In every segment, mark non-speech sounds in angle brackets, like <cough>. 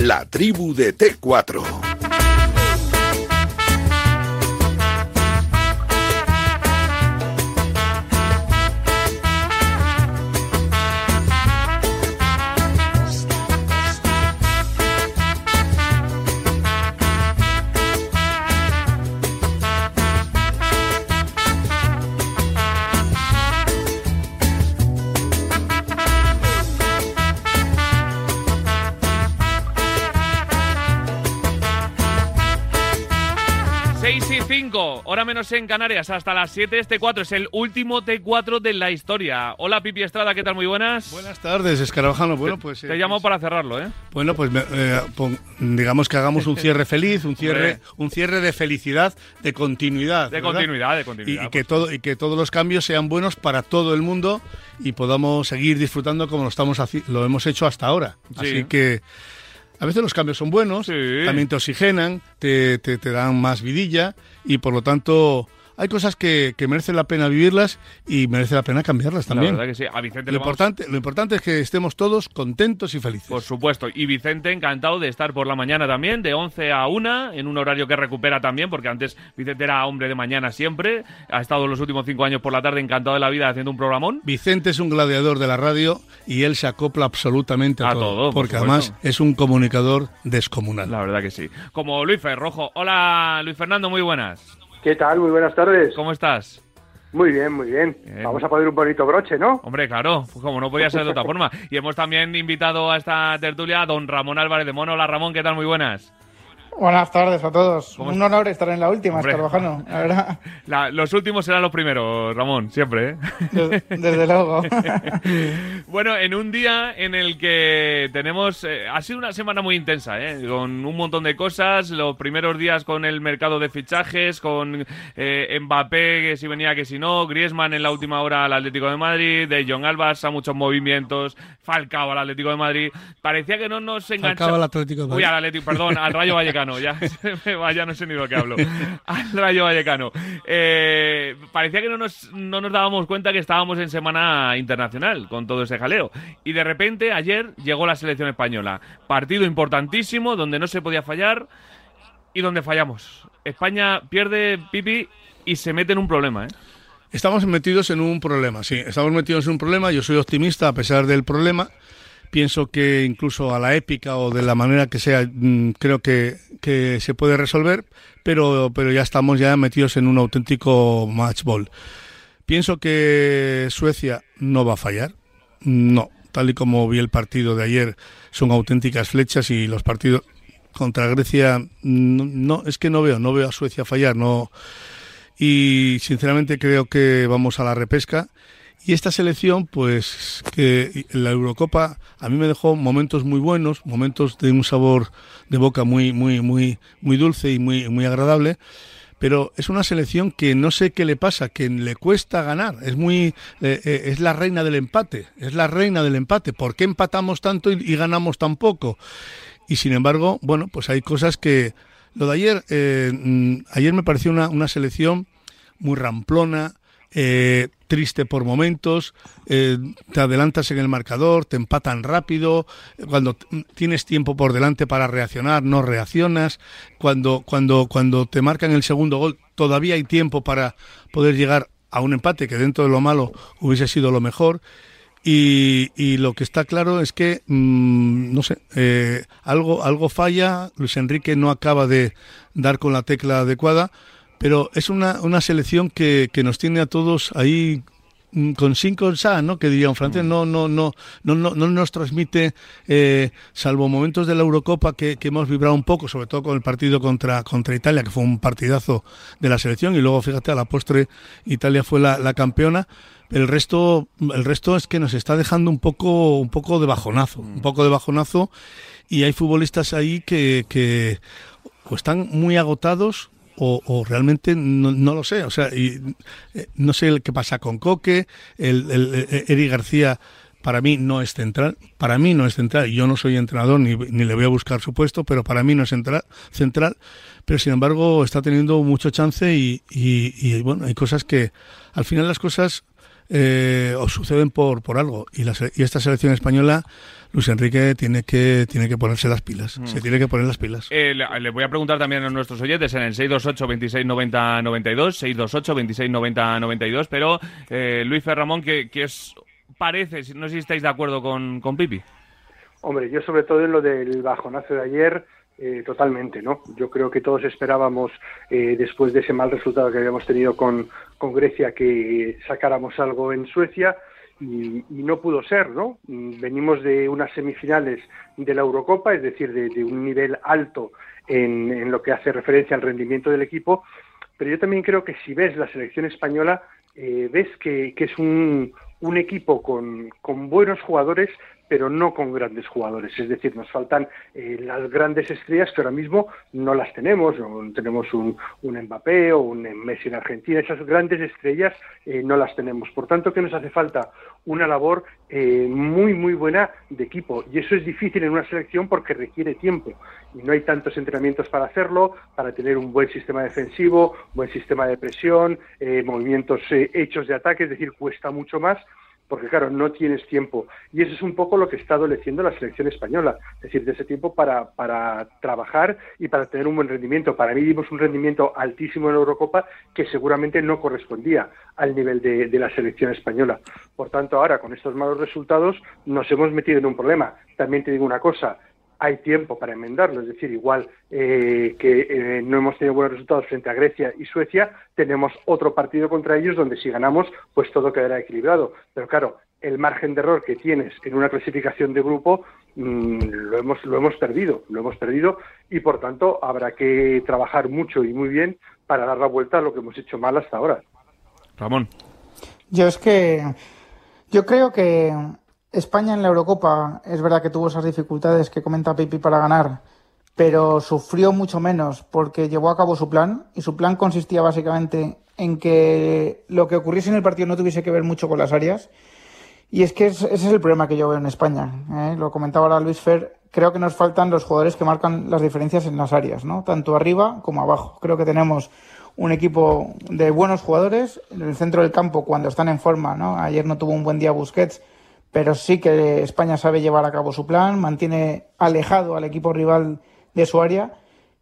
La tribu de T4. Menos en Canarias, hasta las 7 este 4 es el último T4 de la historia. Hola Pipi Estrada, ¿qué tal? Muy buenas. Buenas tardes, Escarabajano. Bueno, pues... Te, llamo para cerrarlo, ¿eh? Bueno, pues eh, digamos que hagamos un cierre <laughs> feliz, un cierre, un cierre de felicidad, de continuidad. De continuidad, de continuidad. Y, que todo, y que todos los cambios sean buenos para todo el mundo y podamos seguir disfrutando como lo, estamos lo hemos hecho hasta ahora. Así que... A veces los cambios son buenos, también te oxigenan, te, te, te, dan más vidilla y por lo tanto hay cosas que, que, merecen la pena vivirlas y merece la pena cambiarlas también. La verdad que sí. A Vicente lo, importante, lo importante es que estemos todos contentos y felices. Por supuesto. Y Vicente encantado de estar por la mañana también, de 11 a 1, en un horario que recupera también, porque antes Vicente era hombre de mañana siempre. Ha estado los últimos cinco años por la tarde encantado de la vida haciendo un programón. Vicente es un gladiador de la radio y él se acopla absolutamente a, todo, porque además es un comunicador descomunal. La verdad que sí. Como Luis Ferrojo. Hola Luis Fernando, muy buenas. ¿Qué tal? Muy buenas tardes. ¿Cómo estás? Muy bien, muy bien. Vamos a poner un bonito broche, ¿no? Hombre, claro, pues como no podía ser de otra <laughs> forma. Y hemos también invitado a esta tertulia a don Ramón Álvarez de Mono. Hola Ramón, ¿qué tal? Muy buenas. Buenas tardes a todos. Un honor estar en la última, la verdad. <laughs> los últimos serán los primeros, Ramón, siempre. ¿eh? Desde, luego. <laughs> bueno, en un día en el que tenemos... Eh, ha sido una semana muy intensa, ¿eh? con un montón de cosas. Los primeros días con el mercado de fichajes, con eh, Mbappé, que si venía, que si no, Griezmann en la última hora al Atlético de Madrid, de John Albas a muchos movimientos, Falcao al Atlético de Madrid. Parecía que no nos enganchaba... Falcao al Atlético de Madrid. Uy, al Atlético, perdón, al Rayo Vallecano <laughs> ya, <laughs> ya no sé ni lo que hablo. <laughs> Al Rayo Vallecano. Eh, parecía que no nos, no nos dábamos cuenta que estábamos en semana internacional con todo ese jaleo. Y de repente, ayer llegó la selección española. Partido importantísimo, donde no se podía fallar y donde fallamos. España pierde Pipi y se mete en un problema, ¿eh? Estamos metidos en un problema, sí. Estamos metidos en un problema. Yo soy optimista a pesar del problema pienso que incluso a la épica o de la manera que sea, mm, creo que, que se puede resolver, pero, pero ya estamos ya metidos en un auténtico match ball. Pienso que Suecia no va a fallar, no, tal y como vi el partido de ayer, son auténticas flechas y los partidos contra Grecia, no, no es que no veo, no veo a Suecia fallar, no. Y sinceramente creo que vamos a la repesca y esta selección, pues que la Eurocopa a mí me dejó momentos muy buenos, momentos de un sabor de boca muy, muy, muy, muy dulce y muy, muy agradable. Pero es una selección que no sé qué le pasa, que le cuesta ganar. Es muy, eh, eh, es la reina del empate, es la reina del empate. ¿Por qué empatamos tanto y, ganamos tan poco? Y sin embargo, bueno, pues hay cosas que lo de ayer, eh, mm, ayer me pareció una, una selección muy ramplona, eh, triste por momentos, eh, te adelantas en el marcador, te empatan rápido, cuando tienes tiempo por delante para reaccionar, no reaccionas, cuando, cuando, cuando te marcan el segundo gol, todavía hay tiempo para poder llegar a un empate que dentro de lo malo hubiese sido lo mejor. Y, y lo que está claro es que, mm, no sé, eh, algo, algo falla, Luis Enrique no acaba de dar con la tecla adecuada pero es una, una selección que, que nos tiene a todos ahí mm, con cinco sa, ¿no? Que diría un francés, no, no, no, no, no, no nos transmite, eh, salvo momentos de la Eurocopa que, que, hemos vibrado un poco, sobre todo con el partido contra, contra Italia, que fue un partidazo de la selección, y luego fíjate, a la postre Italia fue la, la campeona. El resto, el resto es que nos está dejando un poco, un poco de bajonazo, un poco de bajonazo, y hay futbolistas ahí que, que o están muy agotados o, realmente no, lo sé. O sea, y, eh, no sé qué pasa con Coque, el, el, Eric García para mí no es central, para mí no es central, yo no soy entrenador ni, ni, le voy a buscar su puesto, pero para mí no es central, central. Pero sin embargo está teniendo mucho chance y, y, y, bueno, hay cosas que al final las cosas eh, o suceden por, por algo. Y, la, y esta selección española, Luis Enrique tiene que, tiene que ponerse las pilas. Se mm. tiene que poner las pilas. Eh, le, voy a preguntar también a nuestros oyentes en el 628 26 90 92, 628 26 90 92, pero eh, Luis Ferramón, que, que es, parece, no sé si estáis de acuerdo con, con Pipi. Hombre, yo sobre todo en lo del bajonazo de ayer, eh, totalmente, ¿no? Yo creo que todos esperábamos, eh, después de ese mal resultado que habíamos tenido con, con Grecia, que sacáramos algo en Suecia y, no pudo ser, ¿no? Venimos de unas semifinales de la Eurocopa, es decir, de, un nivel alto en, en, lo que hace referencia al rendimiento del equipo, pero yo también creo que si ves la selección española, eh, ves que, que es un, un equipo con, con buenos jugadores, pero no con grandes jugadores. Es decir, nos faltan eh, las grandes estrellas que ahora mismo no las tenemos. No tenemos un, un Mbappé o un Messi en Argentina. Esas grandes estrellas eh, no las tenemos. Por tanto, que nos hace falta una labor eh, muy, muy buena de equipo. Y eso es difícil en una selección porque requiere tiempo. Y no hay tantos entrenamientos para hacerlo, para tener un buen sistema defensivo, buen sistema de presión, movimientos hechos de ataque. Es decir, cuesta mucho más porque claro, no tienes tiempo. Y eso es un poco lo que está adoleciendo la selección española, es decir, de ese tiempo para, para trabajar y para tener un buen rendimiento. Para mí dimos un rendimiento altísimo en la Eurocopa que seguramente no correspondía al nivel de, de la selección española. Por tanto, ahora con estos malos resultados nos hemos metido en un problema. También te digo una cosa, hay tiempo para enmendarlo. Es decir, igual eh, que eh, no hemos tenido buenos resultados frente a Grecia y Suecia, tenemos otro partido contra ellos donde si ganamos, pues todo quedará equilibrado. Pero claro, el margen de error que tienes en una clasificación de grupo mm, lo, hemos, lo hemos perdido, lo hemos perdido y por tanto habrá que trabajar mucho y muy bien para dar la vuelta a lo que hemos hecho mal hasta ahora. Ramón. Yo es que yo creo que España en la Eurocopa es verdad que tuvo esas dificultades que comenta Pipi para ganar, pero sufrió mucho menos porque llevó a cabo su plan y su plan consistía básicamente en que lo que ocurriese en el partido no tuviese que ver mucho con las áreas. Y es que ese es el problema que yo veo en España. ¿eh? Lo comentaba ahora Luis Fer. Creo que nos faltan los jugadores que marcan las diferencias en las áreas, ¿no? Tanto arriba como abajo. Creo que tenemos un equipo de buenos jugadores en el centro del campo cuando están en forma, ¿no? Ayer no tuvo un buen día Busquets, pero sí que España sabe llevar a cabo su plan, mantiene alejado al equipo rival de su área.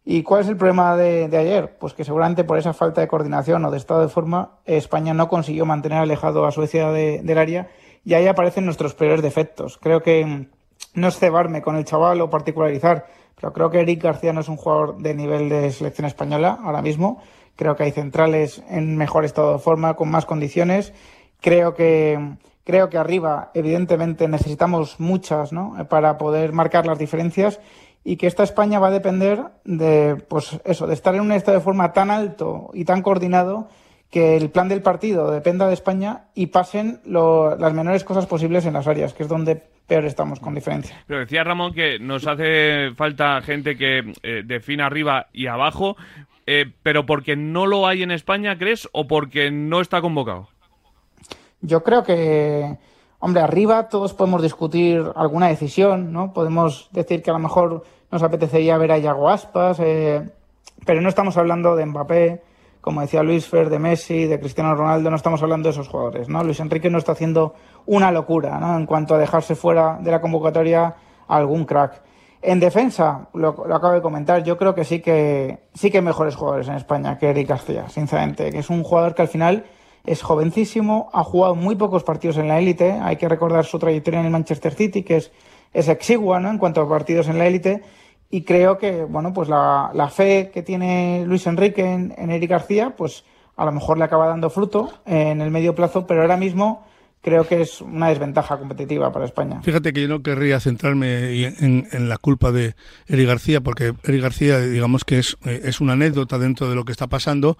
¿Y cuál es el problema de, ayer? Pues que seguramente por esa falta de coordinación o de estado de forma, España no consiguió mantener alejado a Suecia del área y ahí aparecen nuestros peores defectos. Creo que no es cebarme con el chaval o particularizar, pero creo que Eric García no es un jugador de nivel de selección española ahora mismo. Creo que hay centrales en mejor estado de forma, con más condiciones. Creo que Creo que arriba, evidentemente, necesitamos muchas ¿no? para poder marcar las diferencias y que esta España va a depender de, pues eso, de estar en un estado de forma tan alto y tan coordinado que el plan del partido dependa de España y pasen las menores cosas posibles en las áreas, que es donde peor estamos con diferencia. Pero decía Ramón que nos hace falta gente que eh, defina arriba y abajo, eh, pero porque no lo hay en España, ¿crees? ¿O porque no está convocado? Yo creo que, hombre, arriba todos podemos discutir alguna decisión, ¿no? Podemos decir que a lo mejor nos apetecería ver a Yago Aspas, eh, pero no estamos hablando de Mbappé, como decía Luis Fer, de Messi, de Cristiano Ronaldo, no estamos hablando de esos jugadores, ¿no? Luis Enrique no está haciendo una locura, ¿no? En cuanto a dejarse fuera de la convocatoria algún crack. En defensa, lo, lo, acabo de comentar, yo creo que sí que sí que hay mejores jugadores en España que Eric García, sinceramente, que es un jugador que al final es jovencísimo, ha jugado muy pocos partidos en la élite. Hay que recordar su trayectoria en el Manchester City, que es, es exigua ¿no? en cuanto a partidos en la élite. Y creo que, bueno, pues la, la fe que tiene Luis Enrique en, en Eric García, pues a lo mejor le acaba dando fruto en el medio plazo, pero ahora mismo creo que es una desventaja competitiva para España. Fíjate que yo no querría centrarme en, en, la culpa de Eric García, porque Eric García, digamos que es, es una anécdota dentro de lo que está pasando,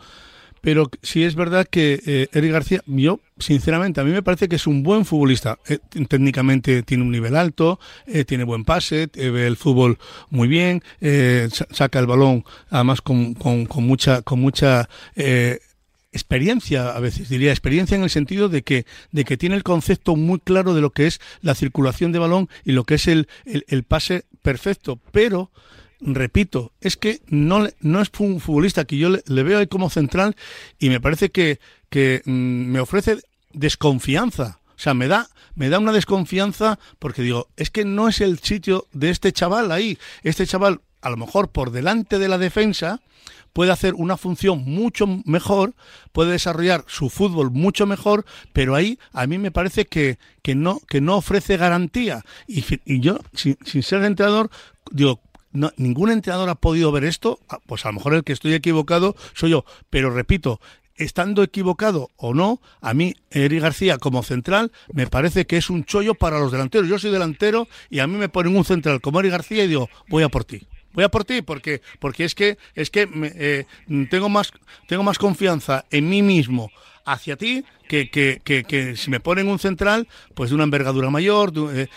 pero sí es verdad que eh, Eric García, yo sinceramente, a mí me parece que es un buen futbolista. Eh, técnicamente tiene un nivel alto, eh, tiene buen pase, ve el fútbol muy bien, saca el balón además con, con, mucha, con mucha experiencia a veces diría experiencia en el sentido de que de que tiene el concepto muy claro de lo que es la circulación de balón y lo que es el, el pase perfecto pero repito, es que no, no es un futbolista que yo le, veo ahí como central y me parece que, que mm, me ofrece desconfianza. O sea, me da, me da una desconfianza porque digo, es que no es el sitio de este chaval ahí. Este chaval, a lo mejor por delante de la defensa, puede hacer una función mucho mejor, puede desarrollar su fútbol mucho mejor, pero ahí a mí me parece que, que, no, que no ofrece garantía. Y, y yo, sin, sin ser entrenador, digo, no, ningún entrenador ha podido ver esto, ah, pues a lo mejor el que estoy equivocado soy yo, pero repito, estando equivocado o no, a mí Eric García como central me parece que es un chollo para los delanteros. Yo soy delantero y a mí me ponen un central como Eric García y digo, voy a por ti. Voy a por ti porque porque es que es que eh, tengo más tengo más confianza en mí mismo hacia ti que, que, que, si me ponen un central pues de una envergadura mayor eh,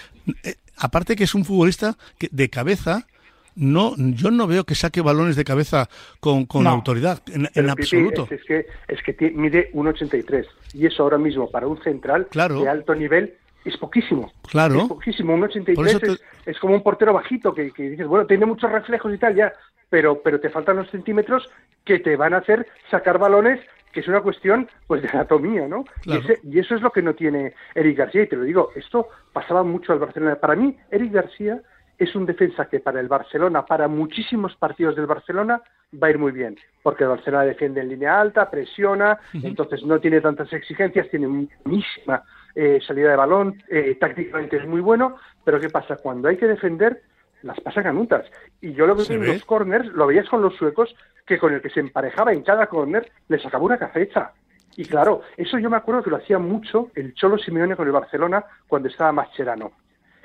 eh, aparte que es un futbolista de cabeza no, yo no veo que saque balones de cabeza con, con autoridad, en, absoluto. Es, que, es que mide 1,83 y eso ahora mismo para un central de alto nivel es poquísimo. Claro. Es poquísimo. Un 83 es, como un portero bajito que, dices, bueno, tiene muchos reflejos y tal, ya, pero, pero te faltan los centímetros que te van a hacer sacar balones que es una cuestión pues de anatomía, ¿no? Y, y, eso es lo que no tiene Eric García, y te lo digo, esto pasaba mucho al Barcelona. Para mí, Eric García es un defensa que para el Barcelona, para muchísimos partidos del Barcelona, va a ir muy bien, porque el Barcelona defiende en línea alta, presiona, entonces no tiene tantas exigencias, tiene muchísima eh, salida de balón, eh, tácticamente es muy bueno, pero ¿qué pasa? Cuando hay que defender, las pasa canutas. Y yo lo veo en los corners, lo veías con los suecos, que con el que se emparejaba en cada corner, le sacaba una cafecha. Y claro, eso yo me acuerdo que lo hacía mucho el Cholo Simeone con el Barcelona cuando estaba Mascherano.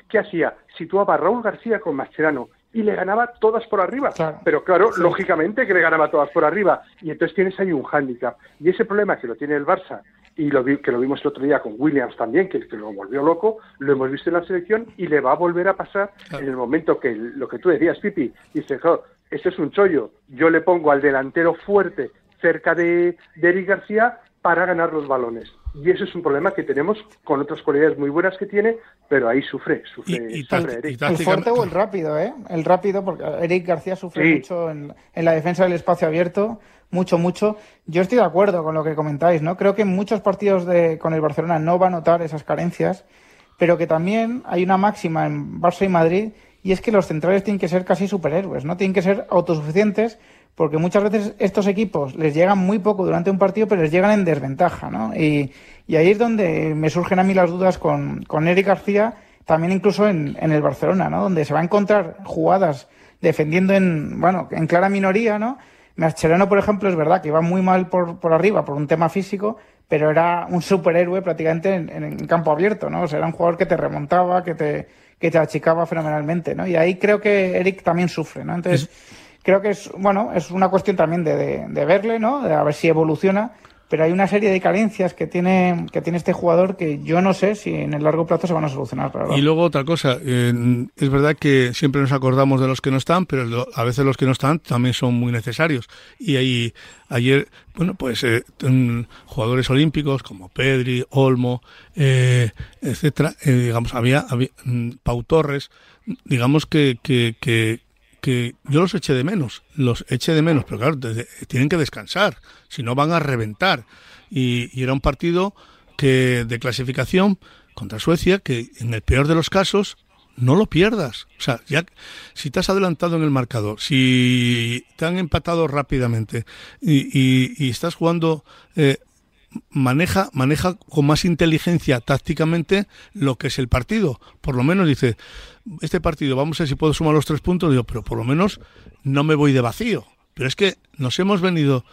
¿Qué hacía? Situaba a Raúl García con Mascherano y le ganaba todas por arriba. Pero claro, lógicamente que le ganaba todas por arriba. Y entonces tienes ahí un hándicap. Y ese problema que lo tiene el Barça, y lo que lo vimos el otro día con Williams también, que, que, lo volvió loco, lo hemos visto en la selección y le va a volver a pasar en el momento que lo que tú decías, Pipi, dice, oh, este es un chollo, yo le pongo al delantero fuerte cerca de, de Eric García para ganar los balones. Y eso es un problema que tenemos con otras cualidades muy buenas que tiene, pero ahí sufre, sufre y, El fuerte o el rápido, ¿eh? El rápido, porque Eric García sufre mucho en, la defensa del espacio abierto, mucho, mucho. Yo estoy de acuerdo con lo que comentáis, ¿no? Creo que en muchos partidos de, con el Barcelona no va a notar esas carencias, pero que también hay una máxima en Barça y Madrid, y es que los centrales tienen que ser casi superhéroes, ¿no? Tienen que ser autosuficientes porque muchas veces estos equipos les llegan muy poco durante un partido, pero les llegan en desventaja, ¿no? Y, ahí es donde me surgen a mí las dudas con, con Eric García, también incluso en, el Barcelona, ¿no? Donde se va a encontrar jugadas defendiendo en, bueno, en clara minoría, ¿no? Mascherano, por ejemplo, es verdad que iba muy mal por, por arriba por un tema físico, pero era un superhéroe prácticamente en, en, campo abierto, ¿no? O sea, era un jugador que te remontaba, que te, que te achicaba fenomenalmente, ¿no? Y ahí creo que Eric también sufre, ¿no? Entonces creo que es, bueno, es una cuestión también de, de, verle, ¿no? De a ver si evoluciona. Pero hay una serie de carencias que tiene, que tiene este jugador que yo no sé si en el largo plazo se van a solucionar. Y luego otra cosa, es verdad que siempre nos acordamos de los que no están, pero a veces los que no están también son muy necesarios. Y ahí, ayer, bueno, pues eh, jugadores olímpicos como Pedri, Olmo, eh, etcétera, eh, digamos, había, había mm, Pau Torres, digamos que, que, que que yo los eché de menos, los eché de menos, pero claro, tienen que descansar, si no van a reventar. Y, era un partido que de clasificación contra Suecia que en el peor de los casos no lo pierdas. O sea, ya si te has adelantado en el marcador, si te han empatado rápidamente y, estás jugando eh, maneja, maneja con más inteligencia tácticamente lo que es el partido. Por lo menos dice, este partido, vamos a ver si puedo sumar los tres puntos, digo, pero por lo menos no me voy de vacío. Pero es que nos hemos venido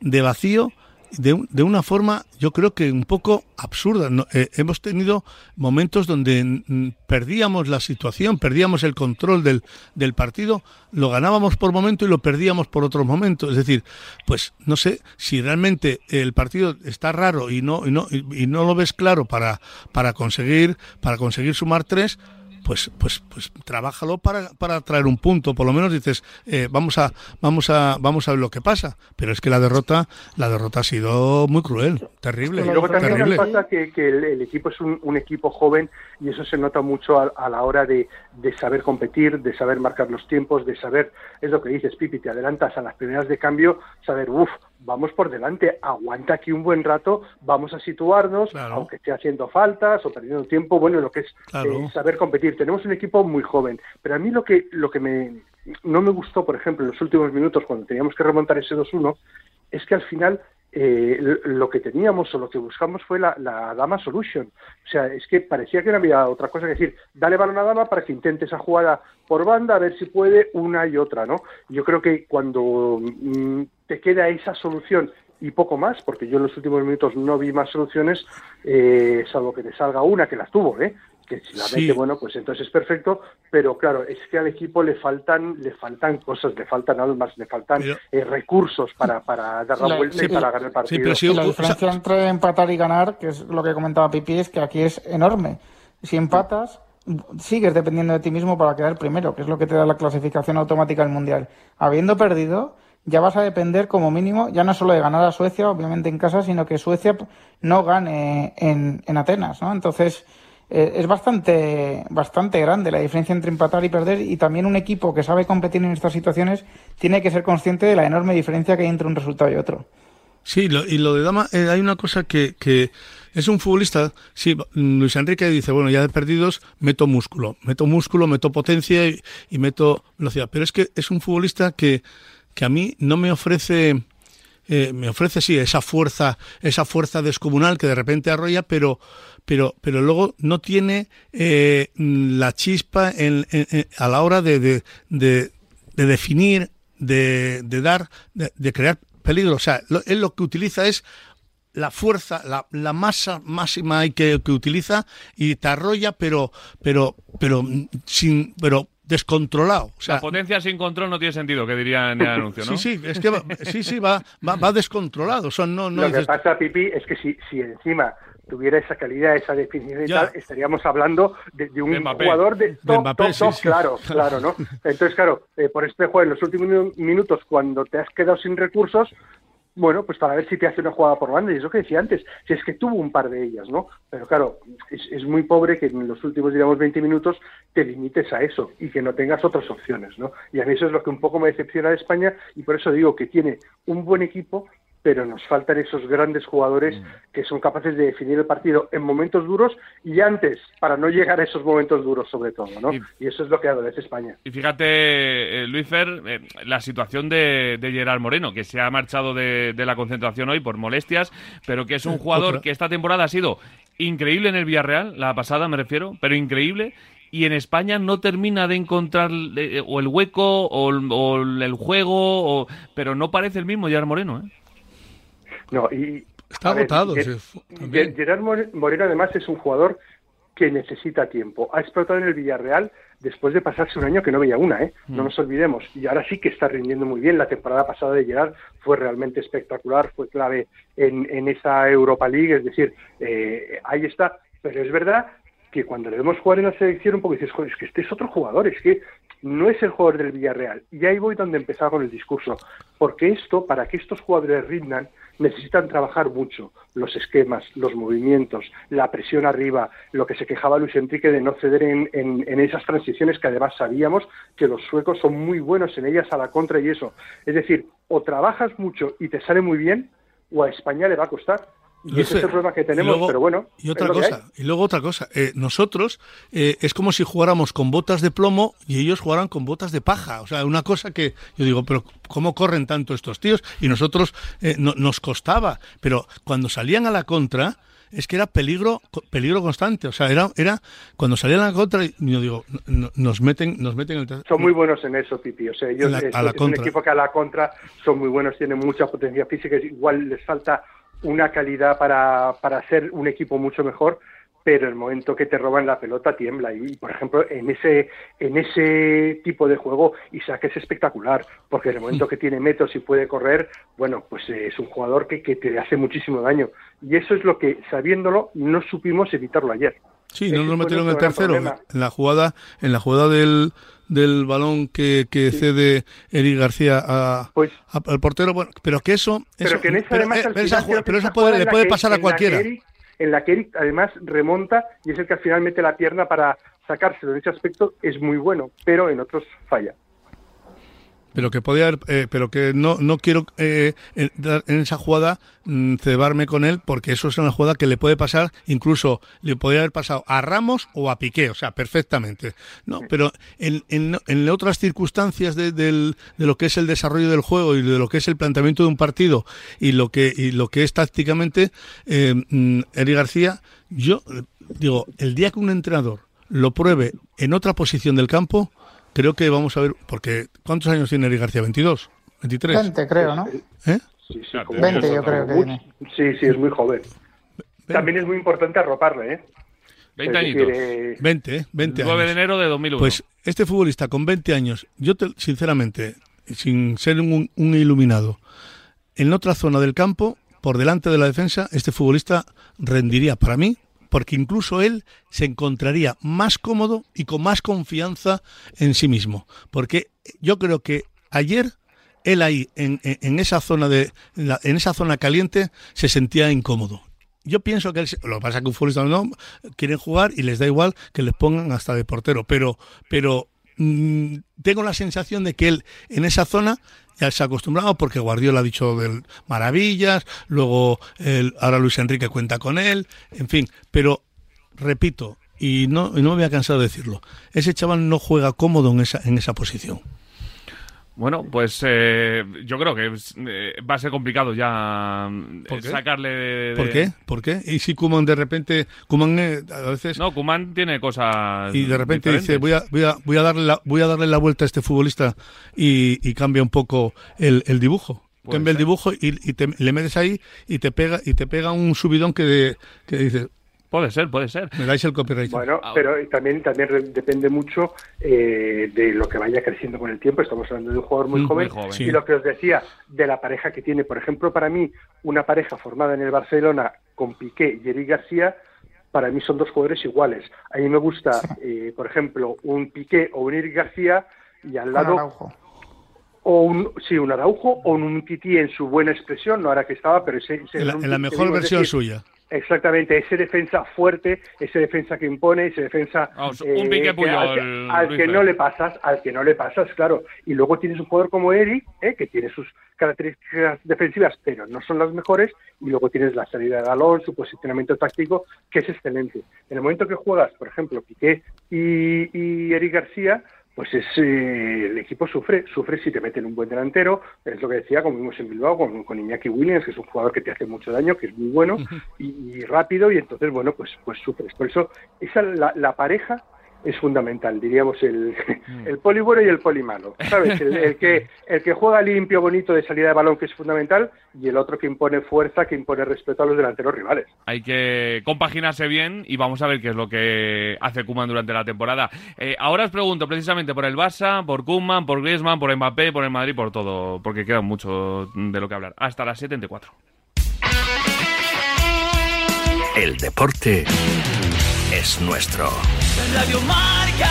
de vacío de, de una forma, yo creo que un poco absurda. Eh, hemos tenido momentos donde mm, perdíamos la situación, perdíamos el control del, del partido, lo ganábamos por momento y lo perdíamos por otro momento. Es decir, pues no sé si realmente el partido está raro y no, y no, y no lo ves claro para, para conseguir, para conseguir sumar tres pues, pues, pues trabájalo para, para traer un punto. Por lo menos dices, eh, vamos a, vamos a, vamos a ver lo que pasa. Pero es que la derrota, la derrota ha sido muy cruel, terrible. Y luego también pasa que, que el, equipo es un, un, equipo joven y eso se nota mucho a, la hora de, de, saber competir, de saber marcar los tiempos, de saber, es lo que dices, Pipi, te adelantas a las primeras de cambio, saber, uff, vamos por delante, aguanta aquí un buen rato, vamos a situarnos, aunque esté haciendo faltas o perdiendo tiempo, bueno, lo que es eh, saber competir. Tenemos un equipo muy joven, pero a mí lo que, lo que me, no me gustó, por ejemplo, en los últimos minutos, cuando teníamos que remontar ese 2-1, es que al final eh, lo que teníamos o lo que buscamos fue la, Dama Solution. O sea, es que parecía que no había otra cosa que decir, dale balón a Dama para que intente esa jugada por banda, a ver si puede una y otra, ¿no? Yo creo que cuando mm, te queda esa solución y poco más, porque yo en los últimos minutos no vi más soluciones, eh, salvo que te salga una, que las tuvo, ¿eh? que si la mete, bueno, pues entonces es perfecto, pero claro, es que al equipo le faltan, le faltan cosas, le faltan almas, le faltan eh, recursos para, para dar la, vuelta y para ganar el partido. la diferencia entre empatar y ganar, que es lo que comentaba Pipi, es que aquí es enorme. Si empatas, sigues dependiendo de ti mismo para quedar primero, que es lo que te da la clasificación automática al Mundial. Habiendo perdido, ya vas a depender como mínimo, ya no solo de ganar a Suecia, obviamente en casa, sino que Suecia no gane en, en Atenas, ¿no? Entonces, eh, es bastante, bastante grande la diferencia entre empatar y perder y también un equipo que sabe competir en estas situaciones tiene que ser consciente de la enorme diferencia que hay entre un resultado y otro. Sí, y lo de Dama, eh, hay una cosa que, que es un futbolista, sí, Luis Enrique dice, bueno, ya de perdidos meto músculo, meto músculo, meto potencia y, y meto velocidad, pero es que es un futbolista que, que a mí no me ofrece eh, me ofrece sí esa fuerza, esa fuerza descomunal que de repente arrolla, pero pero pero luego no tiene eh, la chispa en, a la hora de, de, de, definir, de, de dar, de, crear peligro. O sea, él lo que utiliza es la fuerza, la, la masa máxima que, que utiliza y te arrolla, pero, pero, pero sin, pero descontrolado. O sea, la potencia sin control no tiene sentido, que diría en el anuncio, ¿no? Sí, sí, es que va, sí, sí, va, va, descontrolado. no, no Lo que pasa, Pipi, es que si, si encima tuviera esa calidad, esa definición y tal, estaríamos hablando de, un jugador de top, top, top, claro, claro, ¿no? <laughs> Entonces, claro, eh, por este juego, en los últimos minutos, cuando te has quedado sin recursos, bueno, pues para ver si te hace una jugada por banda, y eso que decía antes, si es que tuvo un par de ellas, ¿no? Pero claro, es, muy pobre que en los últimos, digamos, 20 minutos te limites a eso y que no tengas otras opciones, ¿no? Y a mí eso es lo que un poco me decepciona de España y por eso digo que tiene un buen equipo, pero nos faltan esos grandes jugadores mm. que son capaces de definir el partido en momentos duros y antes, para no llegar a esos momentos duros sobre todo, ¿no? Y, eso es lo que adolece España. Y fíjate, eh, Luis Fer, eh, la situación de, Gerard Moreno, que se ha marchado de, la concentración hoy por molestias, pero que es un jugador que esta temporada ha sido increíble en el Villarreal, la pasada me refiero, pero increíble, y en España no termina de encontrar eh, o el hueco o, el juego, o, pero no parece el mismo Gerard Moreno, ¿eh? No, y. Está agotado. Gerard Moreno, además, es un jugador que necesita tiempo. Ha explotado en el Villarreal después de pasarse un año que no veía una, ¿eh? No mm. nos olvidemos. Y ahora sí que está rindiendo muy bien. La temporada pasada de Gerard fue realmente espectacular, fue clave en, en esa Europa League, es decir, eh, ahí está. Pero es verdad que cuando le vemos jugar en la selección un poco dices, joder, es que este es otro jugador, es que no es el jugador del Villarreal. Y ahí voy donde empezaba con el discurso. Porque esto, para que estos jugadores rindan, necesitan trabajar mucho los esquemas, los movimientos, la presión arriba, lo que se quejaba Luis Enrique de no ceder en, en, esas transiciones que además sabíamos que los suecos son muy buenos en ellas a la contra y eso. Es decir, o trabajas mucho y te sale muy bien, o a España le va a costar. Y ese es el problema que tenemos, pero bueno. Y otra cosa, y luego otra cosa. Eh, nosotros eh, es como si jugáramos con botas de plomo y ellos jugaran con botas de paja. O sea, una cosa que yo digo, pero ¿cómo corren tanto estos tíos? Y nosotros eh, nos costaba. Pero cuando salían a la contra, es que era peligro peligro constante o sea era era cuando salían a la contra yo digo nos meten nos meten el son muy buenos en eso Pipi o sea ellos es, un equipo que a la contra son muy buenos tienen mucha potencia física igual les falta una calidad para, para ser un equipo mucho mejor, pero el momento que te roban la pelota tiembla. Y por ejemplo en ese en ese tipo de juego Isaac es espectacular porque en el momento <laughs> que tiene metros y puede correr bueno pues es un jugador que, que te hace muchísimo daño. Y eso es lo que sabiéndolo no supimos evitarlo ayer sí no nos metieron en el tercero en la jugada en la jugada del del balón que, que cede Eric García a, pues, al portero, bueno, pero que eso... Pero que en esa, además, eh, pero eso puede, le puede pasar a cualquiera. en la que Eric además remonta y es el que al final mete la pierna para sacárselo. En ese aspecto es muy bueno, pero en otros falla. Pero que podía haber, eh, pero que no, no quiero eh, en, en esa jugada mm, cebarme con él porque eso es una jugada que le puede pasar, incluso le podría haber pasado a Ramos o a Piqué, o sea, perfectamente. No, pero en, en, en otras circunstancias de, del, de lo que es el desarrollo del juego y de lo que es el planteamiento de un partido y lo que y lo que es tácticamente, eh, mm, Eric García, yo eh, digo, el día que un entrenador lo pruebe en otra posición del campo, creo que vamos a ver, porque ¿cuántos años tiene Eric García? ¿22? ¿23? 20 creo, ¿no? ¿Eh? Sí, sí, Claro, como 20 mucho, yo creo que tiene. Sí, sí, es muy joven. También es muy importante arroparle, ¿eh? 20 Es añitos. decir, eh, 20, ¿eh? 20 9 de años. enero de 2001. Pues este futbolista con 20 años, yo te- sinceramente, sin ser un, un iluminado, en otra zona del campo, por delante de la defensa, este futbolista rendiría para mí, porque incluso él se encontraría más cómodo y con más confianza en sí mismo. Porque yo creo que ayer él ahí, en, en- esa zona de, en esa zona caliente, se sentía incómodo. Yo pienso que él, lo que pasa es que un futbolista no quieren jugar y les da igual que les pongan hasta de portero, pero, pero mm, tengo la sensación de que él en esa zona ya se ha acostumbrado porque Guardiola ha dicho del maravillas, luego el- ahora Luis Enrique cuenta con él, en fin, pero repito y no, y no me voy a cansar de decirlo, ese chaval no juega cómodo en esa en esa posición. Bueno, pues eh, yo creo que eh, va a ser complicado ya mm, ¿Por qué? sacarle de, de- ¿Por qué? ¿Por qué? Y si Kuman de repente Koeman, eh, a veces No, Kuman tiene cosas y de repente dice voy a, voy a, voy a darle la, voy a darle la vuelta a este futbolista y, y cambia un poco el, el dibujo cambia el dibujo y, y te, le metes ahí y te pega y te pega un subidón que, de- que dices Puede ser, puede ser. me dais el copyright Bueno, Ahora. pero también también re- depende mucho eh, de lo que vaya creciendo con el tiempo. Estamos hablando de un jugador muy Mm, joven. muy joven. Sí. Y lo que os decía de la pareja que tiene, por ejemplo, para mí, una pareja formada en el Barcelona con Piqué y Eric García, para mí son dos jugadores iguales. A mí me gusta, eh, por ejemplo, un Piqué o un Eric García y al lado Araujo. o un sí un Araujo o un Titi en su buena expresión, no ahora que estaba, pero ese, ese en, la, un en la mejor versión decir, suya Exactamente, ese defensa fuerte, ese defensa que impone, ese defensa Vamos, un Piqué que al, que, al que no le pasas, al que no le pasas, claro. Y luego tienes un jugador como Eric, eh, que tiene sus características defensivas, pero no son las mejores. Y luego tienes la salida de balón, su posicionamiento táctico, que es excelente. En el momento que juegas, por ejemplo, Piqué y, y Eric García, pues es, eh, el equipo sufre, sufre si te meten un buen delantero, es lo que decía, como vimos en Bilbao con, con Iñaki Williams, que es un jugador que te hace mucho daño, que es muy bueno y, y rápido, y entonces, bueno, pues, pues sufres. Por eso, esa la, la pareja es fundamental, diríamos el, el poli bueno y el poli malo, ¿sabes? El, el que, <laughs> el que juega limpio, bonito de salida de balón, que es fundamental, y el otro que impone fuerza, que impone respeto a los delanteros rivales. Hay que compaginarse bien y vamos a ver qué es lo que hace Kuman durante la temporada. Eh, ahora os pregunto precisamente por el Barça, por Kuman, por Griezmann, por Mbappé, por el Madrid, por todo, porque queda mucho de lo que hablar. Hasta las 74. El deporte es nuestro. Radio Marca.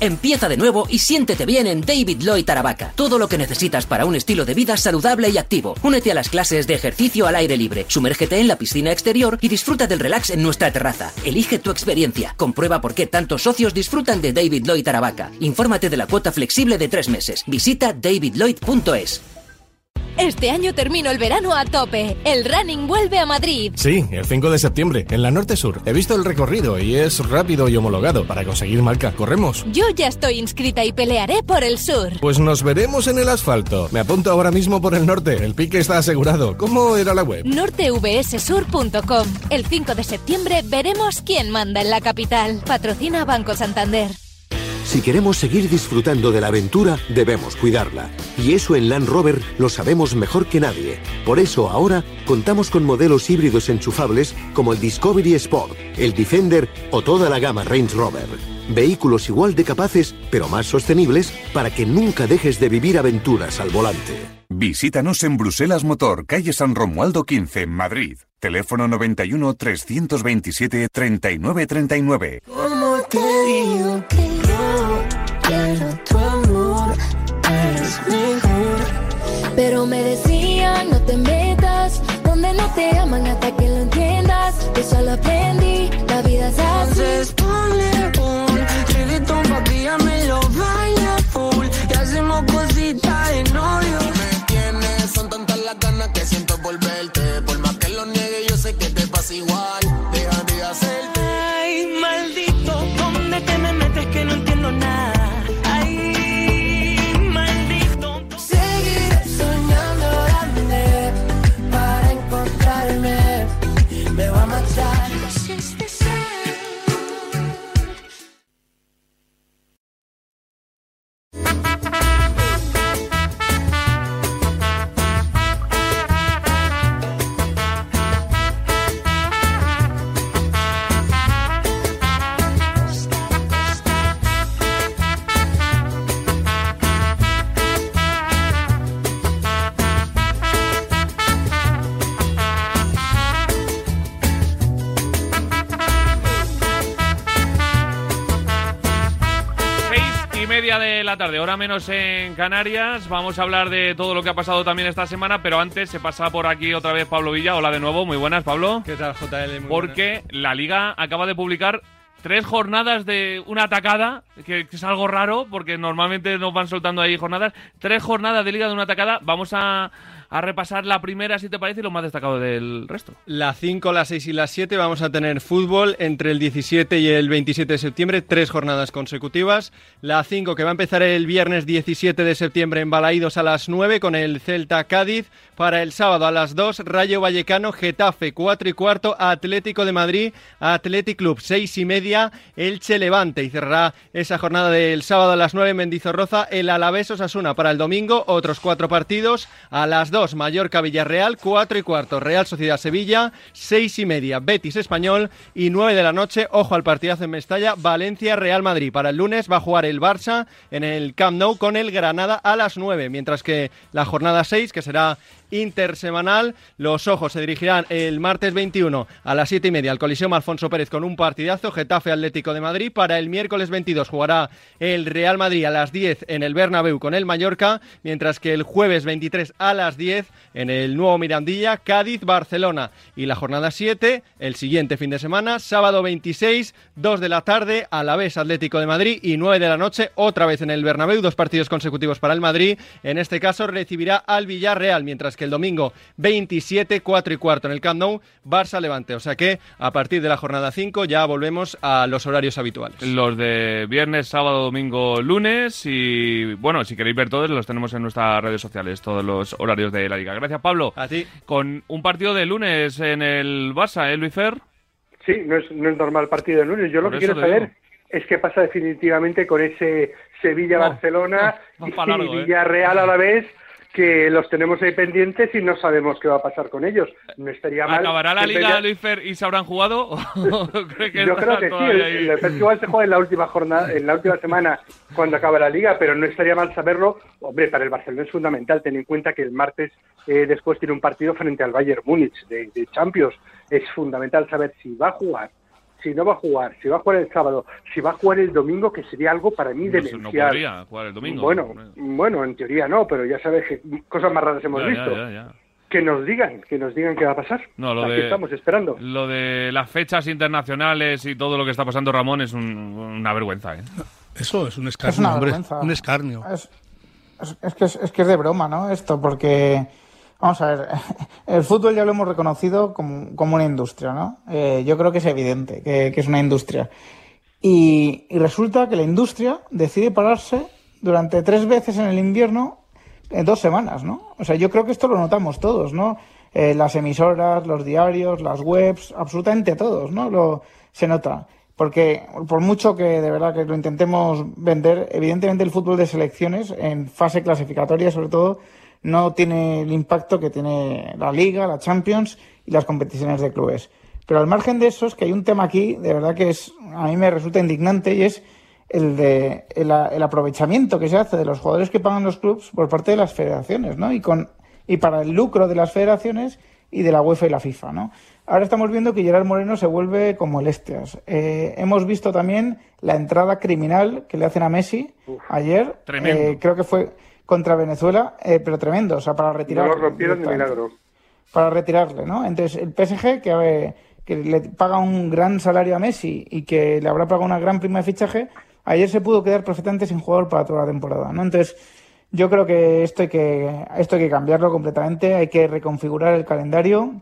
Empieza de nuevo y siéntete bien en David Lloyd Aravaca. Todo lo que necesitas para un estilo de vida saludable y activo. Únete a las clases de ejercicio al aire libre, sumérgete en la piscina exterior y disfruta del relax en nuestra terraza. Elige tu experiencia. Comprueba por qué tantos socios disfrutan de David Lloyd Aravaca. Infórmate de la cuota flexible de tres meses. Visita davidlloyd.es. Este año termino el verano a tope. El running vuelve a Madrid. Sí, el 5 de septiembre, en la Norte Sur. He visto el recorrido y es rápido y homologado. Para conseguir marca, ¿corremos? Yo ya estoy inscrita y pelearé por el sur. Pues nos veremos en el asfalto. Me apunto ahora mismo por el norte. El pique está asegurado. ¿Cómo era la web? nortevssur.com. El 5 de septiembre veremos quién manda en la capital. Patrocina Banco Santander. Si queremos seguir disfrutando de la aventura, debemos cuidarla. Y eso en Land Rover lo sabemos mejor que nadie. Por eso ahora contamos con modelos híbridos enchufables como el Discovery Sport, el Defender o toda la gama Range Rover. Vehículos igual de capaces, pero más sostenibles, para que nunca dejes de vivir aventuras al volante. Visítanos en Bruselas Motor, calle San Romualdo 15, Madrid. Teléfono 91 327 3939 te digo que yo quiero tu amor, eres mejor. Pero me decían, no te metas, donde no te aman hasta que lo entiendas. Yo solo aprendí, la vida es así. Entonces ponle un reggaetón pa' tarde, hora menos en Canarias. Vamos a hablar de todo lo que ha pasado también esta semana, pero antes se pasa por aquí otra vez Pablo Villa. Hola de nuevo, muy buenas, Pablo. ¿Qué tal, JL? Muy Porque la Liga acaba de publicar tres jornadas de una atacada, que, que es algo raro, porque normalmente nos van soltando ahí jornadas. Tres jornadas de Liga de una atacada. Vamos a, a repasar la primera, si te parece, y lo más destacado del resto. La 5, la 6 y la 7 vamos a tener fútbol entre el 17 y el 27 de septiembre, tres jornadas consecutivas. La 5 que va a empezar el viernes 17 de septiembre en Balaídos a las 9 con el Celta Cádiz. Para el sábado a las 2, Rayo Vallecano, Getafe, 4 y cuarto, Atlético de Madrid, Athletic Club, 6 y media, Elche Levante. Y cerrará esa jornada del sábado a las 9 en Mendizorroza, el Alavés Osasuna. Para el domingo, otros cuatro partidos. A las 2, Mallorca Villarreal, 4 y cuarto, Real Sociedad Sevilla, 6 y media, Betis Español. Y 9 de la noche, ojo al partidazo en Mestalla, Valencia Real Madrid. Para el lunes va a jugar el Barça en el Camp Nou con el Granada a las 9, mientras que la jornada 6, que será intersemanal. Los ojos se dirigirán el martes 21 a las 7 y media al Coliseum Alfonso Pérez con un partidazo Getafe Atlético de Madrid. Para el miércoles 22 jugará el Real Madrid a las 10 en el Bernabéu con el Mallorca, mientras que el jueves 23 a las 10 en el nuevo Mirandilla, Cádiz, Barcelona. Y la jornada 7, el siguiente fin de semana, sábado 26, 2 de la tarde, a la vez Atlético de Madrid y 9 de la noche, otra vez en el Bernabéu, dos partidos consecutivos para el Madrid. En este caso recibirá al Villarreal, mientras que el domingo 27, 4 y cuarto en el Camp Nou, Barça Levante. O sea que a partir de la jornada 5 ya volvemos a los horarios habituales. Los de viernes, sábado, domingo, lunes y bueno, si queréis ver todos los tenemos en nuestras redes sociales, todos los horarios de la liga. Gracias Pablo. A ti. Con un partido de lunes en el Barça, ¿eh, Luis Fer? Sí, no es, no es normal partido de lunes. Yo lo que quiero saber es qué pasa definitivamente con ese Sevilla-Barcelona y ¿eh? Villarreal a la vez, que los tenemos ahí pendientes y no sabemos qué va a pasar con ellos. No estaría mal. ¿Acabará la liga, Villar- Luis Fer, y se habrán jugado? <laughs> ¿O cree que Yo creo que sí, el, el festival se juega en la última jornada, en la última semana cuando acaba la liga, pero no estaría mal saberlo. Hombre, para el Barcelona es fundamental, ten en cuenta que el martes eh, después tiene un partido frente al Bayern Múnich de, de Champions. Es fundamental saber si va a jugar, si no va a jugar, si va a jugar el sábado, si va a jugar el domingo, que sería algo para mí No, no demencial. podría jugar el domingo. Bueno, bueno, en teoría no, pero ya sabes que cosas más raras hemos Ya, visto. ya, ya. Que nos digan, que nos digan qué va a pasar. No, lo Aquí de- estamos esperando. Lo de las fechas internacionales y todo lo que está pasando Ramón es un- una vergüenza. ¿eh? Eso es un Es escarnio, una hombre. Un escarnio. Es, es- es que es, es que es de broma, ¿no? Esto, porque, vamos a ver, <laughs> el fútbol ya lo hemos reconocido como, como una industria, ¿no? Eh, yo creo que es evidente que, es una industria. Y, resulta que la industria decide pararse durante tres veces en el invierno en dos semanas, ¿no? O sea, yo creo que esto lo notamos todos, ¿no? Eh, las emisoras, los diarios, las webs, absolutamente todos, ¿no? Lo, se nota. Porque por mucho que de verdad que lo intentemos vender, evidentemente el fútbol de selecciones en fase clasificatoria sobre todo no tiene el impacto que tiene la Liga, la Champions y las competiciones de clubes. Pero al margen de eso es que hay un tema aquí, de verdad que es a mí me resulta indignante y es el de el, el aprovechamiento que se hace de los jugadores que pagan los clubes por parte de las federaciones, ¿no? Y con y para el lucro de las federaciones y de la UEFA y la FIFA, ¿no? Ahora estamos viendo que Gerard Moreno se vuelve como el Estias. Eh, hemos visto también la entrada criminal que le hacen a Messi ayer. Tremendo. Eh, creo que fue contra Venezuela, eh, pero tremendo, o sea, para No retirar. lo rompieron de milagro. Para retirarle, ¿no? Entonces, el PSG, que, eh, que le paga un gran salario a Messi y que le habrá pagado una gran prima de fichaje, ayer se pudo quedar perfectamente sin jugador para toda la temporada, ¿no? Entonces, yo creo que esto hay que, esto hay que cambiarlo completamente, hay que reconfigurar el calendario,